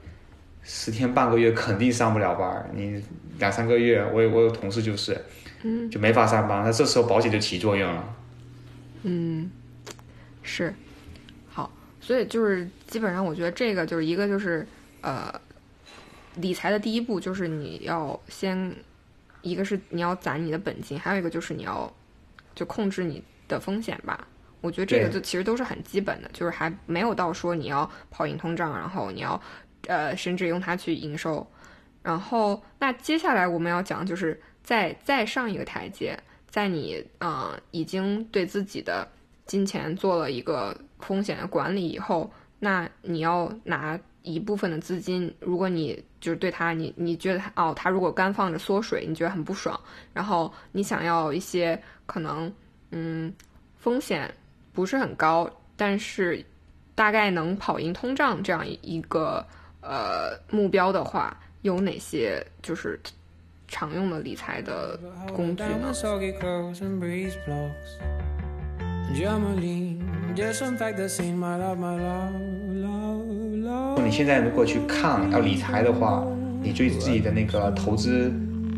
Speaker 3: 十天半个月肯定上不了班儿，你两三个月，我有我有同事就是，嗯，就没法上班，那这时候保险就起作用了。
Speaker 2: 嗯，是，好，所以就是基本上，我觉得这个就是一个就是呃，理财的第一步就是你要先，一个是你要攒你的本金，还有一个就是你要就控制你的风险吧。我觉得这个就其实都是很基本的，就是还没有到说你要跑赢通胀，然后你要呃甚至用它去营收。然后那接下来我们要讲就是再再上一个台阶，在你呃已经对自己的金钱做了一个风险的管理以后，那你要拿一部分的资金，如果你就是对它，你你觉得它哦，它如果干放着缩水，你觉得很不爽，然后你想要一些可能嗯风险不是很高，但是大概能跑赢通胀这样一一个呃目标的话，有哪些就是常用的理财的工具呢？
Speaker 3: 你现在如果去看要理财的话，你对自己的那个投资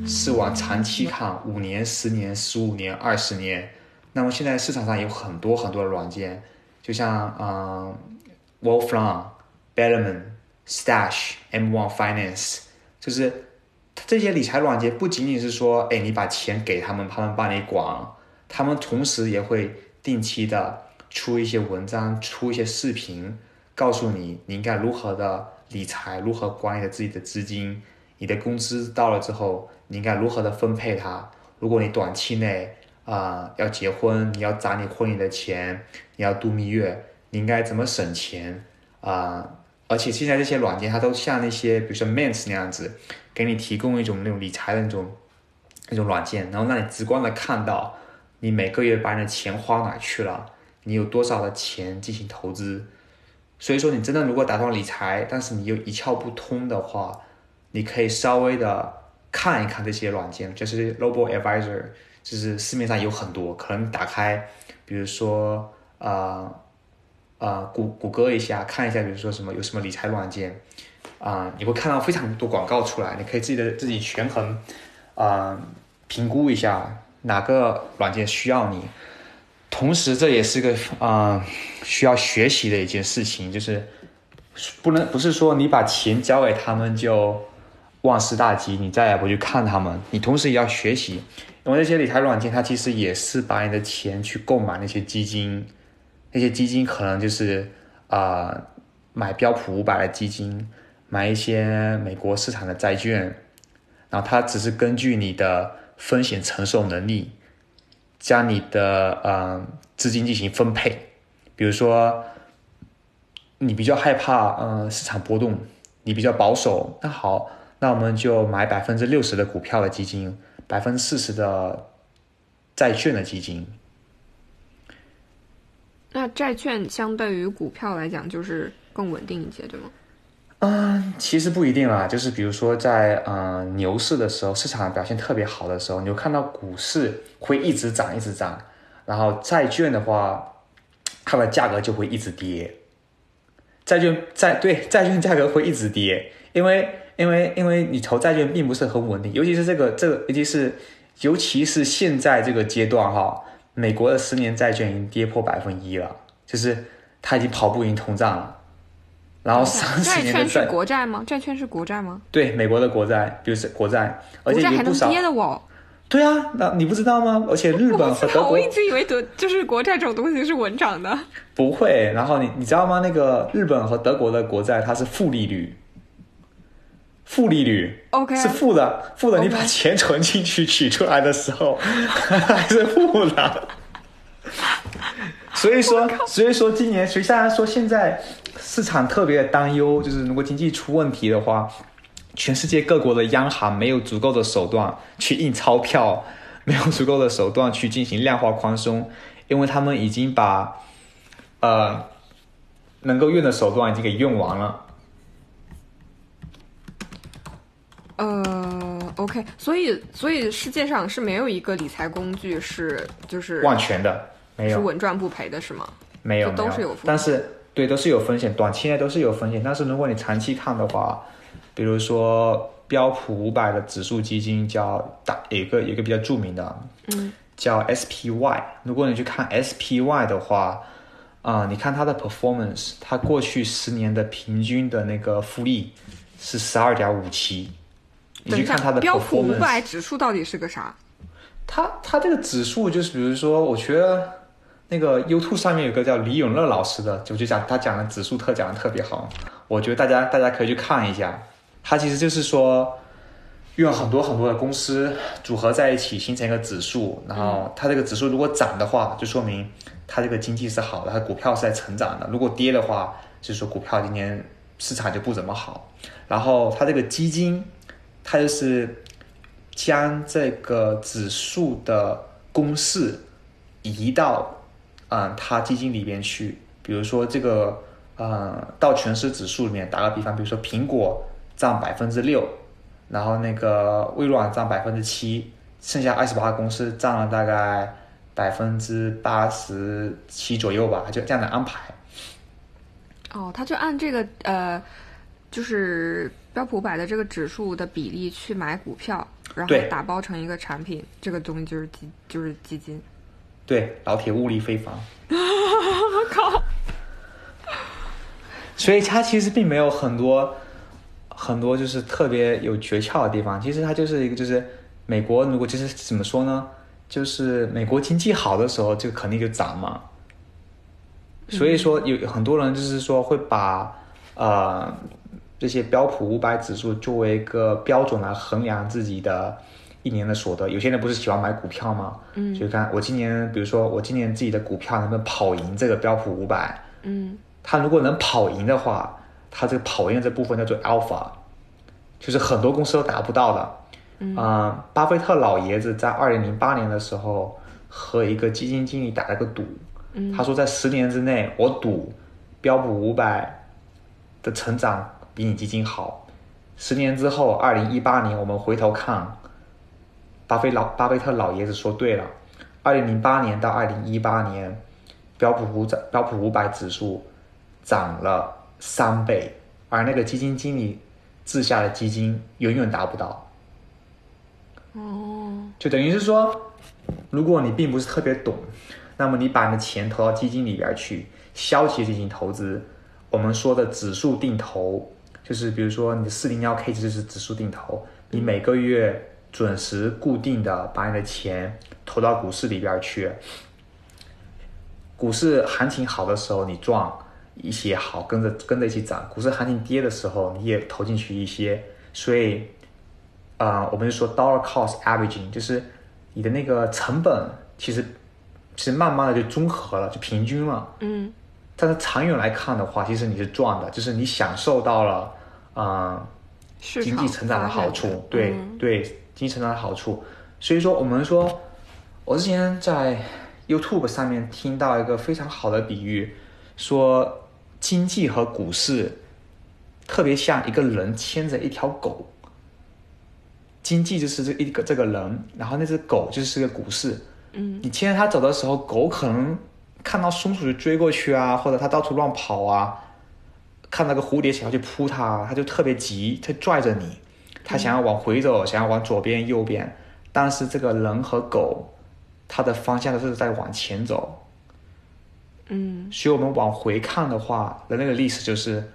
Speaker 3: 是往长期看，五年、十年、十五年、二十年。那么现在市场上有很多很多的软件，就像嗯、，Wolfram、Bellman、Stash、M1 Finance，就是这些理财软件不仅仅是说，哎，你把钱给他们，他们帮你管，他们同时也会定期的出一些文章，出一些视频，告诉你你应该如何的理财，如何管理的自己的资金，你的工资到了之后，你应该如何的分配它。如果你短期内啊、要结婚，你要攒你婚礼的钱，你要度蜜月，你应该怎么省钱啊、而且现在这些软件它都像那些比如说 Mint 那样子，给你提供一种那种理财的那种那种软件，然后让你直观的看到你每个月把你的钱花哪去了，你有多少的钱进行投资。所以说，你真的如果打算理财，但是你又一窍不通的话，你可以稍微的看一看这些软件，就是 Robo Advisor，就是市面上有很多，可能打开，比如说呃呃谷谷歌一下，看一下，比如说什么有什么理财软件，啊、你会看到非常多广告出来，你可以自己的自己权衡，啊、评估一下哪个软件需要你。同时，这也是个啊、需要学习的一件事情，就是不能不是说你把钱交给他们就万事大吉，你再也不去看他们，你同时也要学习，因为这些理财软件它其实也是把你的钱去购买那些基金，那些基金可能就是啊、买标普五百的基金，买一些美国市场的债券，然后它只是根据你的风险承受能力，将你的呃资金进行分配。比如说，你比较害怕呃市场波动，你比较保守，那好，那我们就买百分之六十的股票的基金，百分之四十的债券的基金。
Speaker 2: 那债券相对于股票来讲，就是更稳定一些，对吗？
Speaker 3: 嗯，其实不一定啦，就是比如说在呃牛市的时候，市场表现特别好的时候，你就看到股市会一直涨，一直涨，然后债券的话，它的价格就会一直跌。债券债对债券价格会一直跌，因为因为因为你投债券并不是很稳定，尤其是这个这个，尤其是尤其是现在这个阶段哈，美国的十年债券已经跌破百分一了，就是它已经跑不赢通胀了。然后三十
Speaker 2: 债券是
Speaker 3: 年的债
Speaker 2: 国债吗？债券是国债吗？
Speaker 3: 对美国的国债，比如是国债，而且
Speaker 2: 国债还能
Speaker 3: 有不少
Speaker 2: 跌的哦。
Speaker 3: 对啊，那你不知道吗？而且日本和德国
Speaker 2: 我一直以为德就是国债这种东西是稳涨的。
Speaker 3: 不会。然后你你知道吗？那个日本和德国的国债它是负利率，负利率
Speaker 2: OK，
Speaker 3: 是负的，负的。你把钱存进去取出来的时候 还是负的。所以说，所以说今年，虽然说现在市场特别的担忧，就是如果经济出问题的话，全世界各国的央行没有足够的手段去印钞票，没有足够的手段去进行量化宽松，因为他们已经把呃能够用的手段已经给用完了。
Speaker 2: 呃，OK，所以所以世界上是没有一个理财工具是就是
Speaker 3: 万全的没有，
Speaker 2: 是稳赚不赔的，是吗？
Speaker 3: 没有，
Speaker 2: 就都
Speaker 3: 没
Speaker 2: 是有风险
Speaker 3: 但是对，都是有风险，短期内都是有风险。但是如果你长期看的话，比如说标普五百的指数基金叫大，有一个有一个比较著名的，
Speaker 2: 嗯，
Speaker 3: 叫 SPY。如果你去看 SPY 的话，啊、你看它的 performance，它过去十年的平均的那个复利是十二点五七。你
Speaker 2: 等一下
Speaker 3: 去看它，的
Speaker 2: 标普五百指数到底是个啥？
Speaker 3: 它它这个指数就是，比如说，我觉得那个 YouTube 上面有个叫李永乐老师的，就就讲他讲的指数特讲的特别好，我觉得大家大家可以去看一下。他其实就是说，用很多很多的公司组合在一起形成一个指数，然后它这个指数如果涨的话，就说明它这个经济是好的，它股票是在成长的；如果跌的话，就是说股票今年市场就不怎么好。然后它这个基金，它就是将这个指数的公式移到嗯它基金里边去，比如说这个嗯道琼斯指数里面，打个比方，比如说苹果占百分之六，然后那个微软占百分之七，剩下二十八个公司占了大概百分之八十七左右吧，就这样的安排。
Speaker 2: 哦，他就按这个呃，就是标普五百的这个指数的比例去买股票，然后打包成一个产品，这个东西就是基就是基金。
Speaker 3: 对，老铁物力非凡。
Speaker 2: 我 靠！
Speaker 3: 所以它其实并没有很多很多就是特别有诀窍的地方。其实它就是一个就是美国如果就是怎么说呢？就是美国经济好的时候，就肯定就涨嘛。所以说有很多人就是说会把呃这些标普五百指数作为一个标准来衡量自己的一年的所得。有些人不是喜欢买股票吗？
Speaker 2: 嗯
Speaker 3: 就看我今年，比如说我今年自己的股票能不能跑赢这个标普五百。
Speaker 2: 嗯
Speaker 3: 它如果能跑赢的话，它这个跑赢这部分叫做 alpha，就是很多公司都达不到的。嗯、巴菲特老爷子在二零零八年的时候和一个基金经理打了个赌，
Speaker 2: 嗯
Speaker 3: 他说在十年之内，我赌标普五百的成长比你基金好。十年之后，二零一八年我们回头看，巴菲老巴菲特老爷子说对了，二零零八年到二零一八年，标普五涨标普五百指数涨了三倍，而那个基金经理治下的基金永远达不到。
Speaker 2: 哦，
Speaker 3: 就等于是说，如果你并不是特别懂，那么你把你的钱投到基金里边去，消极进行投资。我们说的指数定投，就是比如说你的四零幺 K 就是指数定投，你每个月准时固定的把你的钱投到股市里边去。股市行情好的时候你赚一些好，跟着跟着一起涨；股市行情跌的时候你也投进去一些，所以啊、我们就说 dollar cost averaging，就是你的那个成本其实其实慢慢的就综合了，就平均了。
Speaker 2: 嗯
Speaker 3: 但是长远来看的话，其实你是赚的，就是你享受到了，嗯、
Speaker 2: 市
Speaker 3: 经济成长的好处，对、
Speaker 2: 嗯
Speaker 3: 对，经济成长的好处。所以说，我们说，我之前在 YouTube 上面听到一个非常好的比喻，说经济和股市特别像一个人牵着一条狗，经济就是这一个这个人，然后那只狗就是个股市。
Speaker 2: 嗯
Speaker 3: 你牵着它走的时候，狗可能看到松鼠就追过去啊，或者它到处乱跑啊，看到个蝴蝶想要去扑它，它就特别急，它拽着你，它想要往回走，想要往左边右边，但是这个人和狗，它的方向都是在往前走，
Speaker 2: 嗯。
Speaker 3: 所以我们往回看的话，人类的历史就是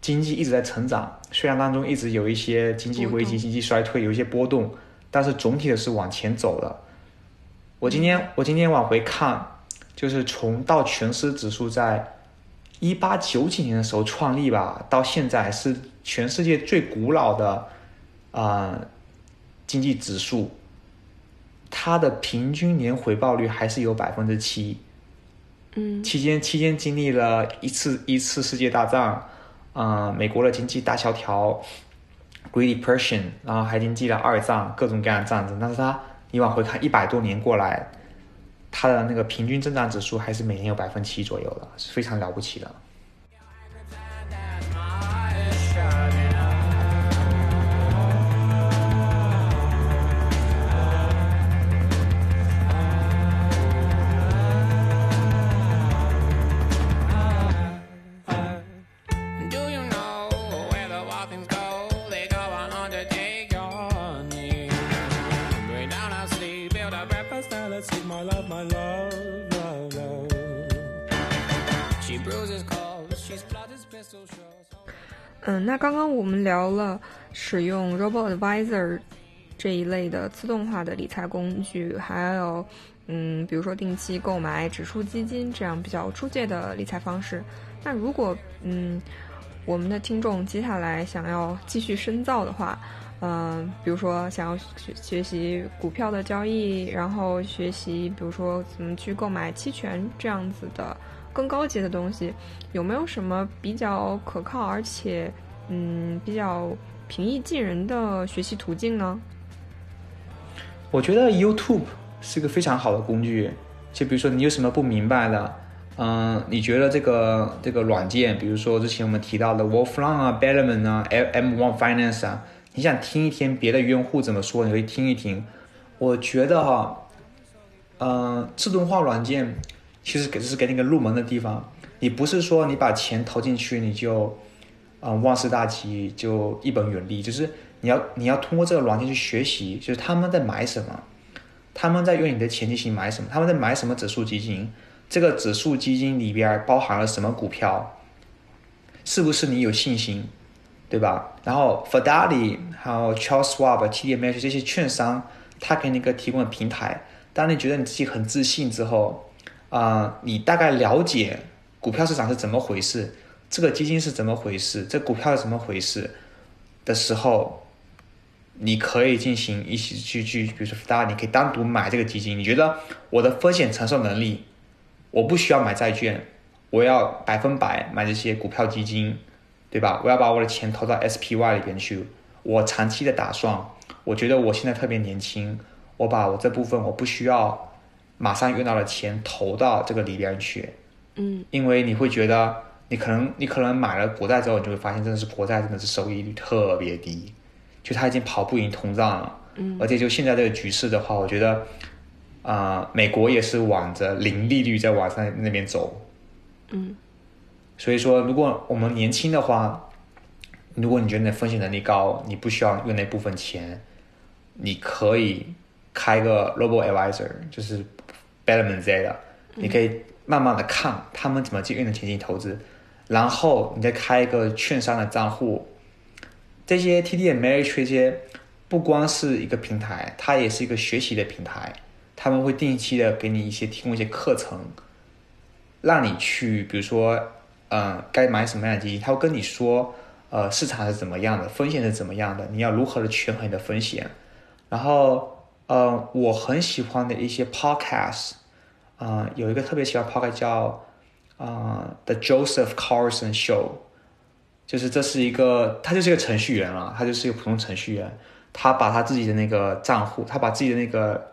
Speaker 3: 经济一直在成长，虽然当中一直有一些经济危机、经济衰退，有一些波动，但是总体的是往前走的。我今天我今天往回看，就是从道琼斯指数在一八九几年的时候创立吧，到现在是全世界最古老的啊、呃经济指数，它的平均年回报率还是有百分之七。
Speaker 2: 嗯
Speaker 3: 期间期间经历了一次一次世界大战，啊、美国的经济大萧条，Great Depression，然后还经历了二战各种各样的战争，但是它你往回看一百多年过来，它的那个平均增长指数还是每年有百分之七左右的，是非常了不起的。
Speaker 2: 嗯，那刚刚我们聊了使用 Robo Advisor 这一类的自动化的理财工具，还有嗯，比如说定期购买指数基金这样比较出界的理财方式。那如果嗯，我们的听众接下来想要继续深造的话，嗯、比如说想要学学习股票的交易，然后学习比如说怎么去购买期权这样子的更高级的东西，有没有什么比较可靠而且嗯比较平易近人的学习途径呢？
Speaker 3: 我觉得 YouTube 是个非常好的工具。就比如说你有什么不明白的，嗯，你觉得这个这个软件，比如说之前我们提到的 Wolfram 啊、Betterment 啊、M One Finance 啊，你想听一听别的用户怎么说，你可以听一听。我觉得哈，嗯，自动化软件其实给这是给你个入门的地方。你不是说你把钱投进去你就，嗯，万事大吉就一本永利，就是你要你要通过这个软件去学习，就是他们在买什么，他们在用你的钱进行买什么，他们在买什么指数基金，这个指数基金里边包含了什么股票，是不是你有信心，对吧？然后 Fidelity 还有 Charles Schwab、TDMH 这些券商，它给你一个提供的平台，当你觉得你自己很自信之后，啊、你大概了解股票市场是怎么回事，这个基金是怎么回事，这股票是怎么回事的时候，你可以进行一起去去，比如说大家你可以单独买这个基金，你觉得我的风险承受能力，我不需要买债券，我要百分百买这些股票基金，对吧？我要把我的钱投到 SPY 里边去，我长期的打算，我觉得我现在特别年轻，我把我这部分我不需要马上用到的钱投到这个里边去，
Speaker 2: 嗯。
Speaker 3: 因为你会觉得你可能你可能买了国债之后，你就会发现真的是国债真的是收益率特别低，就它已经跑不赢通胀了。
Speaker 2: 嗯。
Speaker 3: 而且就现在这个局势的话，我觉得啊、美国也是往着零利率在往上那边走。
Speaker 2: 嗯。
Speaker 3: 所以说，如果我们年轻的话，如果你觉得你的风险能力高，你不需要用那部分钱，你可以开个 Robo Advisor，就是之类的，你可以慢慢的看他们怎么去用的钱进行投资，然后你再开一个券商的账户。这些 TD Ameritrade 这些不光是一个平台，它也是一个学习的平台，他们会定期的给你一些提供一些课程，让你去，比如说，嗯，该买什么样的基金，他会跟你说，呃，市场是怎么样的，风险是怎么样的，你要如何的权衡你的风险。然后，呃，我很喜欢的一些 podcast，啊、有一个特别喜欢 podcast 叫啊、The Joseph Carson Show，就是这是一个他就是一个程序员了，他就是一个普通程序员，他把他自己的那个账户，他把自己的那个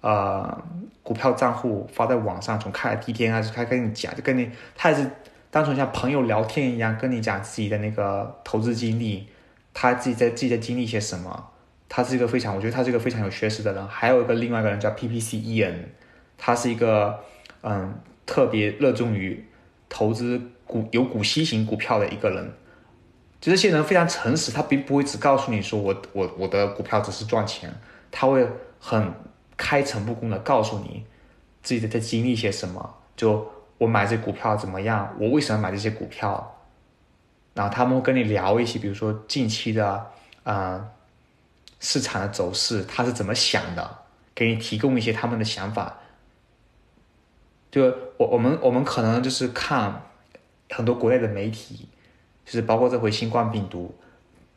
Speaker 3: 呃股票账户发在网上，从开了第一天开始，他跟你讲，就跟你他也是单纯像朋友聊天一样，跟你讲自己的那个投资经历，他自己在自己在经历些什么。他是一个非常，我觉得他是一个非常有学识的人。还有一个另外一个人叫 PPC Ian，他是一个嗯特别热衷于投资股有股息型股票的一个人。就这些人非常诚实，他并不会只告诉你说我我我的股票只是赚钱，他会很开诚布公的告诉你自己在经历些什么。就我买这股票怎么样，我为什么买这些股票，然后他们会跟你聊一些，比如说近期的啊。市场的走势，他是怎么想的，给你提供一些他们的想法。就我我们我们可能就是看很多国内的媒体，就是包括这回新冠病毒，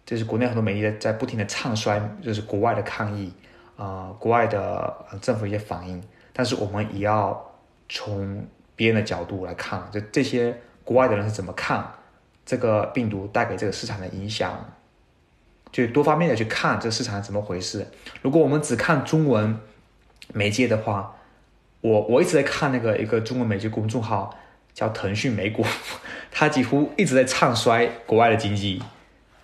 Speaker 3: 就是国内很多媒体在在不停的唱衰，就是国外的抗议啊、国外的政府一些反应，但是我们也要从别人的角度来看，就这些国外的人是怎么看这个病毒带给这个市场的影响。就多方面的去看这个市场怎么回事。如果我们只看中文媒介的话，我我一直在看那个一个中文媒介公众号叫腾讯美股，它几乎一直在唱衰国外的经济，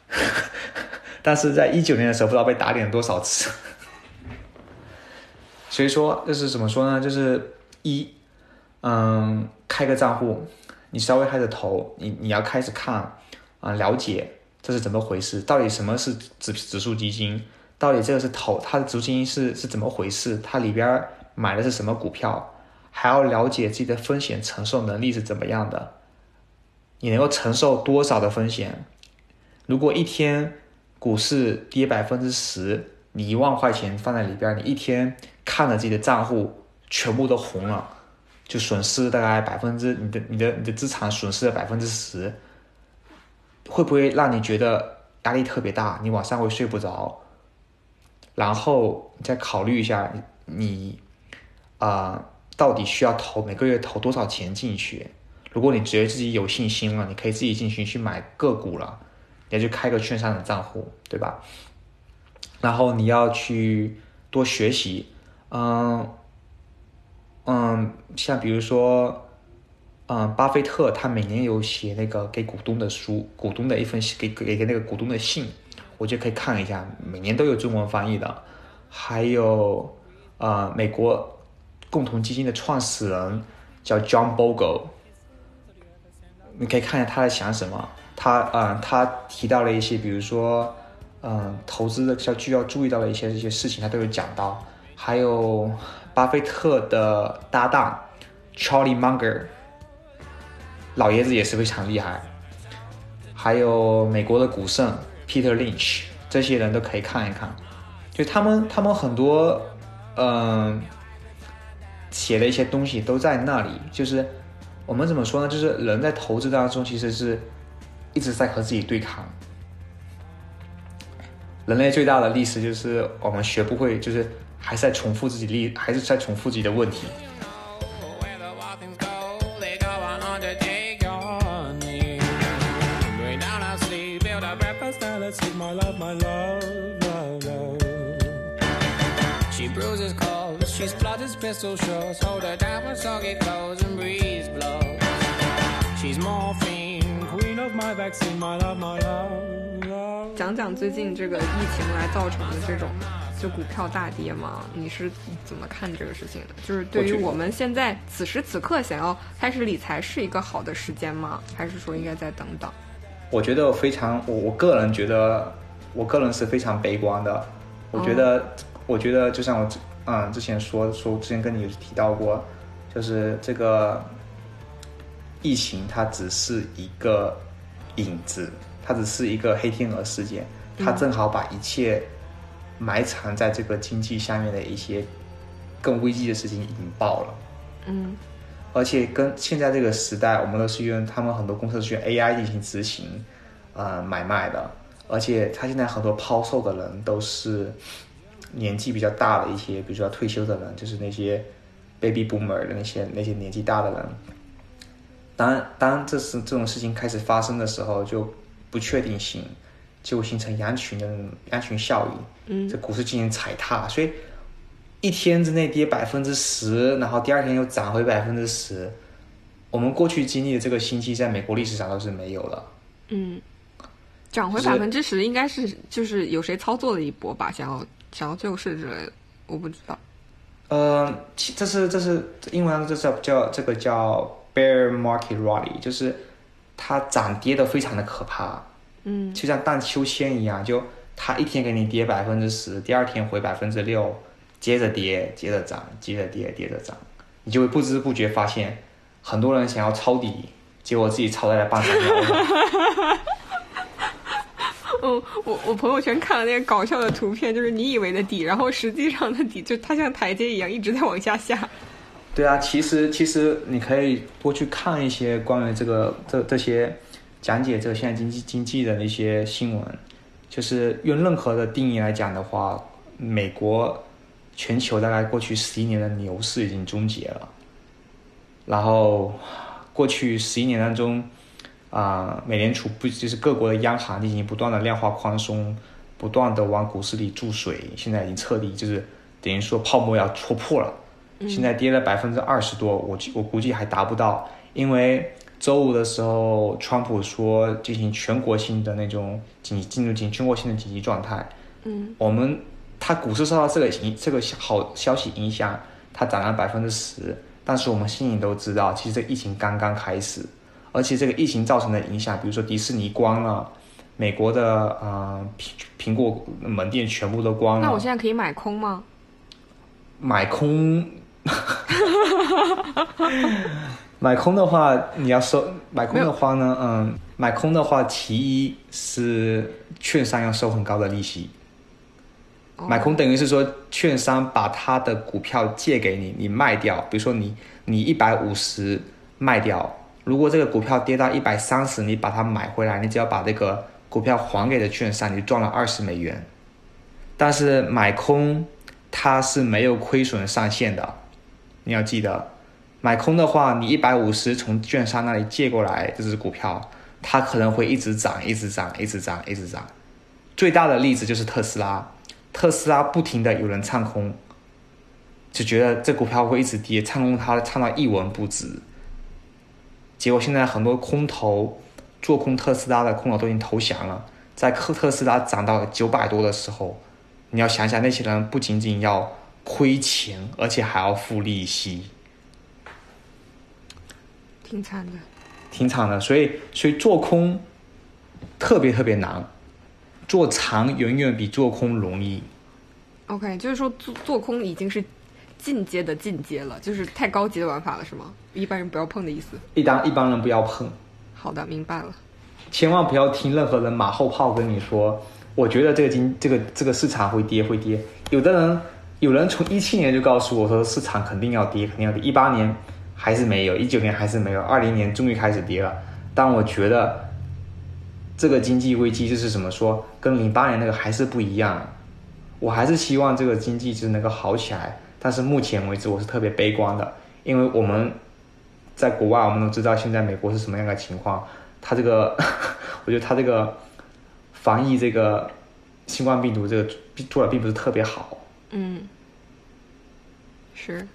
Speaker 3: 但是在一九年的时候不知道被打脸多少次。所以说，就是怎么说呢？就是一，嗯，开个账户，你稍微开始投，你你要开始看啊、了解。这是怎么回事？到底什么是指指数基金？到底这个是投它的资金是是怎么回事？它里边买的是什么股票？还要了解自己的风险承受能力是怎么样的？你能够承受多少的风险？如果一天股市跌百分之十，你一万块钱放在里边，你一天看着自己的账户全部都红了，就损失大概百分之你的你的你的资产损失了百分之十。会不会让你觉得压力特别大？你晚上会睡不着，然后再考虑一下你啊、到底需要投每个月投多少钱进去？如果你觉得自己有信心了，你可以自己进去去买个股了，你就开个券商的账户，对吧？然后你要去多学习，嗯嗯，像比如说。嗯，巴菲特他每年有写那个给股东的书，股东的一份给给给那个股东的信，我就可以看一下，每年都有中文翻译的。还有，呃，美国共同基金的创始人叫 John Bogle，你可以看一下他在想什么。他嗯，他提到了一些，比如说，嗯，投资的要需要注意到的一些一些事情，他都有讲到。还有巴菲特的搭档 Charlie Munger。老爷子也是非常厉害，还有美国的股圣 Peter Lynch，这些人都可以看一看。就他们，他们很多，嗯、写的一些东西都在那里。就是我们怎么说呢？就是人在投资当中，其实是一直在和自己对抗。人类最大的历史就是我们学不会，就是还是在重复自己历，还是在重复自己的问题。
Speaker 1: Take my love, my love, love, love. She bruises calls, she splutters pistol shots. Hold her down when soggy clothes and breeze blows. She's morphine, queen of my vaccine, my love, my love, love.
Speaker 2: 讲讲最近这个疫情来造成的这种就股票大跌嘛？你是怎么看这个事情的？就是对于我们现在此时此刻想要开始理财，是一个好的时间吗？还是说应该再等等？
Speaker 3: 我觉得非常，我我个人觉得，我个人是非常悲观的。我觉得，哦、我觉得就像我嗯之前说说，之前跟你提到过，就是这个疫情它只是一个影子，它只是一个黑天鹅事件，它正好把一切埋藏在这个经济下面的一些更危机的事情引爆了。
Speaker 2: 嗯。
Speaker 3: 而且跟现在这个时代，我们都是用他们很多公司是用 AI 进行执行，呃买卖的。而且他现在很多抛售的人都是年纪比较大的一些，比如说退休的人，就是那些 baby boomer 的那些那些年纪大的人。当当这是这种事情开始发生的时候，就不确定性就会形成羊群的羊群效应，
Speaker 2: 嗯
Speaker 3: 这股市进行踩踏，所以一天之内跌百分之十，然后第二天又涨回百分之十。我们过去经历的这个星期，在美国历史上都是没有的。
Speaker 2: 嗯，涨回
Speaker 3: 就是
Speaker 2: 百分之十，应该是就是有谁操作了一波吧，想要想要救市之类的，我不知道。
Speaker 3: 呃，其这是这是英文上这叫叫这个叫 bear market rally，就是它涨跌的非常的可怕，
Speaker 2: 嗯
Speaker 3: 就像荡秋千一样，就它一天给你跌百分之十，第二天回百分之六，接着跌，接着涨，接着跌，接着涨，你就会不知不觉发现，很多人想要抄底，结果自己抄在了半山腰上。
Speaker 2: 嗯，我我朋友圈看了那个搞笑的图片，就是你以为的底，然后实际上的底就它像台阶一样一直在往下下。
Speaker 3: 对啊，其实其实你可以多去看一些关于这个这这些讲解这个现在经济经济的一些新闻，就是用任何的定义来讲的话，美国全球大概过去十一年的牛市已经终结了，然后过去十一年当中，啊、美联储不就是各国的央行进行不断的量化宽松，不断的往股市里注水，现在已经彻底就是等于说泡沫要戳破了。现在跌了百分之二十多，我我估计还达不到，因为周五的时候，川普说进行全国性的那种紧进入进全国性的紧急状态。
Speaker 2: 嗯
Speaker 3: 我们它股市受到这个影这个好消息影响，它涨了百分之十，但是我们心里都知道，其实这个疫情刚刚开始，而且这个疫情造成的影响，比如说迪士尼关了，美国的呃苹苹果门店全部都关了，
Speaker 2: 那我现在可以买空吗？
Speaker 3: 买空，买空的话，你要收买空的话呢，嗯，买空的话，其一是券商要收很高的利息，
Speaker 2: 哦
Speaker 3: 买空等于是说券商把他的股票借给你，你卖掉，比如说你你一百五十卖掉，如果这个股票跌到一百三十，你把它买回来，你只要把这个股票还给了券商，你就赚了二十美元。但是买空它是没有亏损上限的，你要记得，买空的话，你一百五十从券商那里借过来这只股票，它可能会一直涨，一直涨，一直涨，一直涨。最大的例子就是特斯拉，特斯拉不停的有人唱空，就觉得这股票会一直跌，唱空它唱到一文不值。结果现在很多空头做空特斯拉的空头都已经投降了，在特特斯拉涨到九百多的时候，你要想想那些人不仅仅要亏钱，而且还要付利息，
Speaker 2: 挺惨的。
Speaker 3: 挺惨的。所以，所以做空特别特别难，做长远远比做空容易。
Speaker 2: OK，就是说做做空已经是进阶的进阶了，就是太高级的玩法了，是吗？一般人不要碰的意思。
Speaker 3: 一般一般人不要碰，
Speaker 2: 好的，明白了。
Speaker 3: 千万不要听任何人马后炮跟你说，我觉得这个经这个这个市场会跌会跌。有的人有人从一七年就告诉我说市场肯定要跌，肯定要跌。一八年还是没有，一九年还是没有，二零年终于开始跌了。但我觉得这个经济危机就是怎么说，跟零八年那个还是不一样。我还是希望这个经济就是能够好起来，但是目前为止我是特别悲观的，因为我们在国外我们都知道现在美国是什么样的情况，它这个我觉得它这个防疫这个新冠病毒这个做的并不是特别好。
Speaker 2: 嗯，是。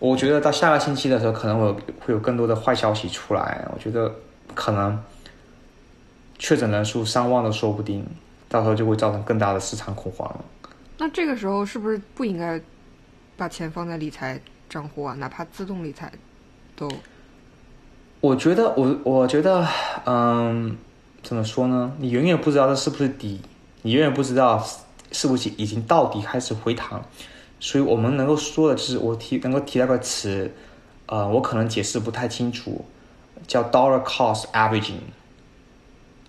Speaker 3: 我觉得到下个星期的时候，可能我会有更多的坏消息出来。我觉得可能确诊人数上万都说不定，到时候就会造成更大的市场恐慌了。
Speaker 2: 那这个时候是不是不应该把钱放在理财账户啊？哪怕自动理财都
Speaker 3: 我觉得，我我觉得，嗯，怎么说呢？你永远不知道这是不是底，你永远不知道是不是已经到底开始回弹。所以我们能够说的就是，我提能够提到个词，呃，我可能解释不太清楚，叫 dollar cost averaging，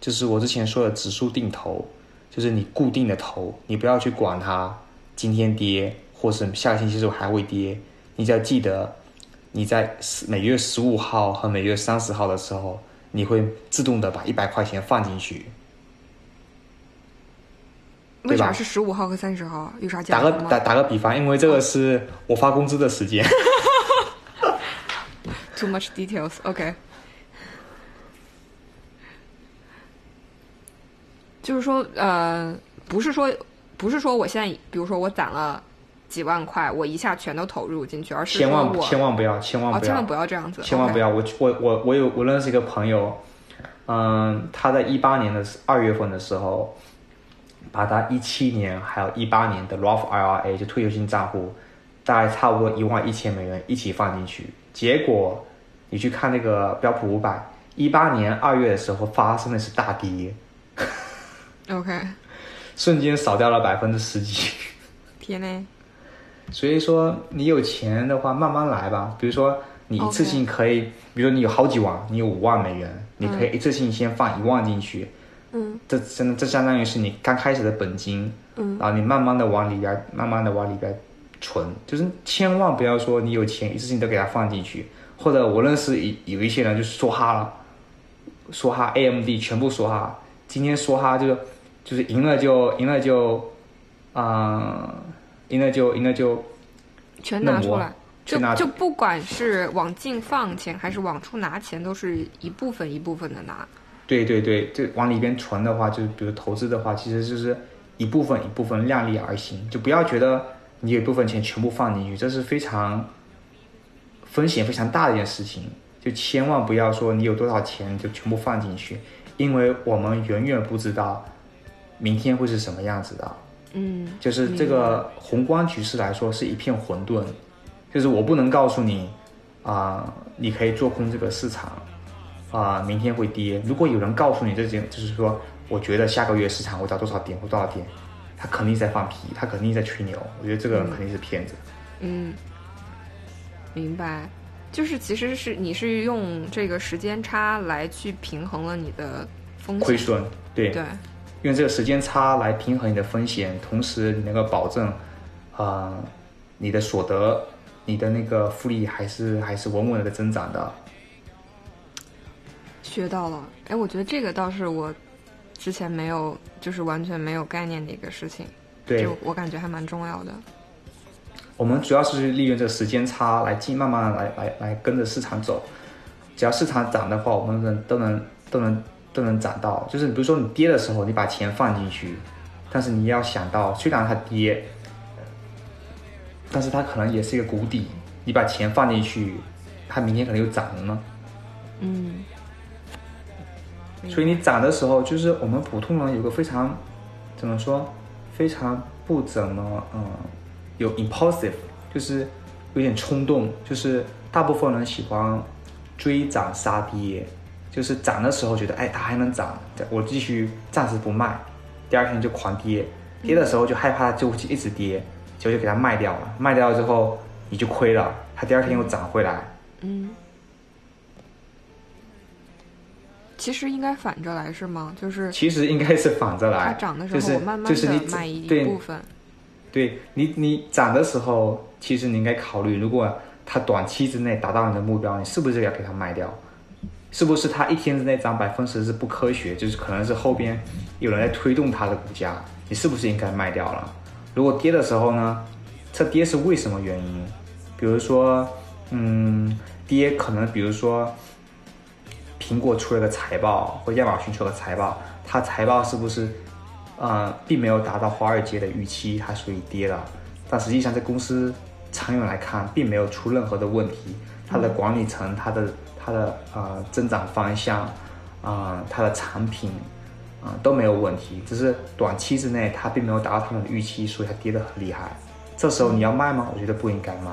Speaker 3: 就是我之前说的指数定投，就是你固定的投，你不要去管它今天跌，或是下个星期是不是还会跌，你只要记得。你在每月十五号和每月三十号的时候，你会自动的把一百块钱放进去。
Speaker 2: 为啥是十五号和三十号啊？有啥讲
Speaker 3: 打个打打个比方，因为这个是我发工资的时间？
Speaker 2: Too much details. OK，就是说，呃，不是说，不是说我现在，比如说我攒了几万块，我一下全都投入进去，而是
Speaker 3: 千万千万不要，千万
Speaker 2: 哦，
Speaker 3: 不要
Speaker 2: 千万，不要这样子，
Speaker 3: 千万不
Speaker 2: 要。
Speaker 3: 要！我我我我有我认识一个朋友，嗯，他在一八年的二月份的时候，把他一七年还有一八年的 Roth IRA 就退休金账户，大概差不多一万一千美元一起放进去，结果你去看那个标普五百，一八年二月的时候发生的是大跌，
Speaker 2: OK，
Speaker 3: 瞬间少掉了百分之十几。
Speaker 2: 天呐，
Speaker 3: 所以说，你有钱的话，慢慢来吧。比如说，你一次性可以比如说你有好几万，你有五万美元，你可以一次性先放一万进去，
Speaker 2: 嗯。
Speaker 3: 这真的这相当于是你刚开始的本金，
Speaker 2: 嗯。
Speaker 3: 然后你慢慢的往里边，慢慢的往里边存，就是千万不要说你有钱一次性都给它放进去，或者我认识有有一些人就是梭哈了，梭哈 AMD 全部梭哈，今天梭哈就是就是赢了就赢了就，啊、赢了就赢了就
Speaker 2: 全拿出来。就就不管是往进放钱还是往出拿钱，都是一部分一部分的拿。
Speaker 3: 对对对，就往里边存的话，就是比如投资的话，其实就是一部分一部分量力而行，就不要觉得你有一部分钱全部放进去，这是非常风险非常大的一件事情。就千万不要说你有多少钱就全部放进去，因为我们远远不知道明天会是什么样子的。
Speaker 2: 嗯，
Speaker 3: 就是这个宏观局势来说是一片混沌，就是我不能告诉你啊、你可以做空这个市场啊、明天会跌。如果有人告诉你这件，就是说，我觉得下个月市场会到多少点或多少点，他肯定在放屁，他肯定在吹牛。我觉得这个人肯定是骗子。
Speaker 2: 嗯，明白。就是其实是你是用这个时间差来去平衡了你的风险，
Speaker 3: 亏损，对，
Speaker 2: 对，
Speaker 3: 用这个时间差来平衡你的风险，同时你能够保证，啊、你的所得、你的那个复利还是还是稳稳的增长的。
Speaker 2: 学到了。哎，我觉得这个倒是我之前没有，就是完全没有概念的一个事情，
Speaker 3: 对，
Speaker 2: 就我感觉还蛮重要的。
Speaker 3: 我们主要是利用这个时间差来进，慢慢来来来跟着市场走。只要市场涨的话，我们能都能都能都能涨到。就是比如说你跌的时候，你把钱放进去，但是你要想到，虽然它跌，但是它可能也是一个谷底。你把钱放进去，它明天可能又涨了呢。
Speaker 2: 嗯，
Speaker 3: 所以你涨的时候，就是我们普通人有个非常怎么说，非常不怎么嗯，有 impulsive，就是有点冲动，就是大部分人喜欢追涨杀跌，就是涨的时候觉得哎它还能涨，我继续暂时不卖，第二天就狂跌，跌的时候就害怕它就会一直跌，结果就给它卖掉了，卖掉了之后你就亏了，它第二天又涨回来。
Speaker 2: 嗯，其实应该反着来是吗？就是
Speaker 3: 其实应该是反着来，
Speaker 2: 它涨的时候，
Speaker 3: 就是
Speaker 2: 我慢慢的卖一部分。
Speaker 3: 对你，你涨的时候，其实你应该考虑，如果它短期之内达到你的目标，你是不是要给它卖掉？是不是它一天之内涨百分之十是不科学？就是可能是后边有人在推动它的股价，你是不是应该卖掉了？如果跌的时候呢，这跌是为什么原因？比如说，嗯，跌可能比如说苹果出了个财报，或亚马逊出了个财报，它财报是不是呃，并没有达到华尔街的预期，它所以跌了。但实际上，这公司长远来看，并没有出任何的问题。它的管理层、它的它的呃增长方向，啊、它的产品，啊、都没有问题。只是短期之内，它并没有达到他们的预期，所以它跌得很厉害。这时候你要卖吗？我觉得不应该卖。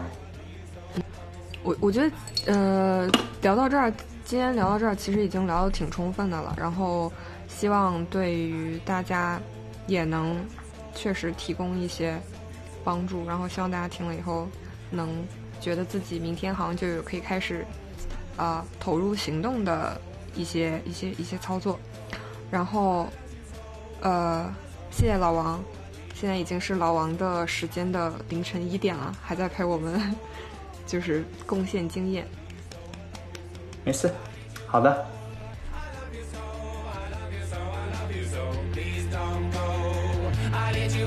Speaker 2: 我我觉得，呃，聊到这儿，今天聊到这儿，其实已经聊得挺充分的了。然后，希望对于大家也能确实提供一些帮助。然后，希望大家听了以后，能觉得自己明天好像就有可以开始啊、投入行动的一些一些一些操作。然后，呃，谢谢老王。现在已经是老王的时间的凌晨一点了，还在陪我们就是贡献经验。
Speaker 3: 没事，好的。
Speaker 1: I let you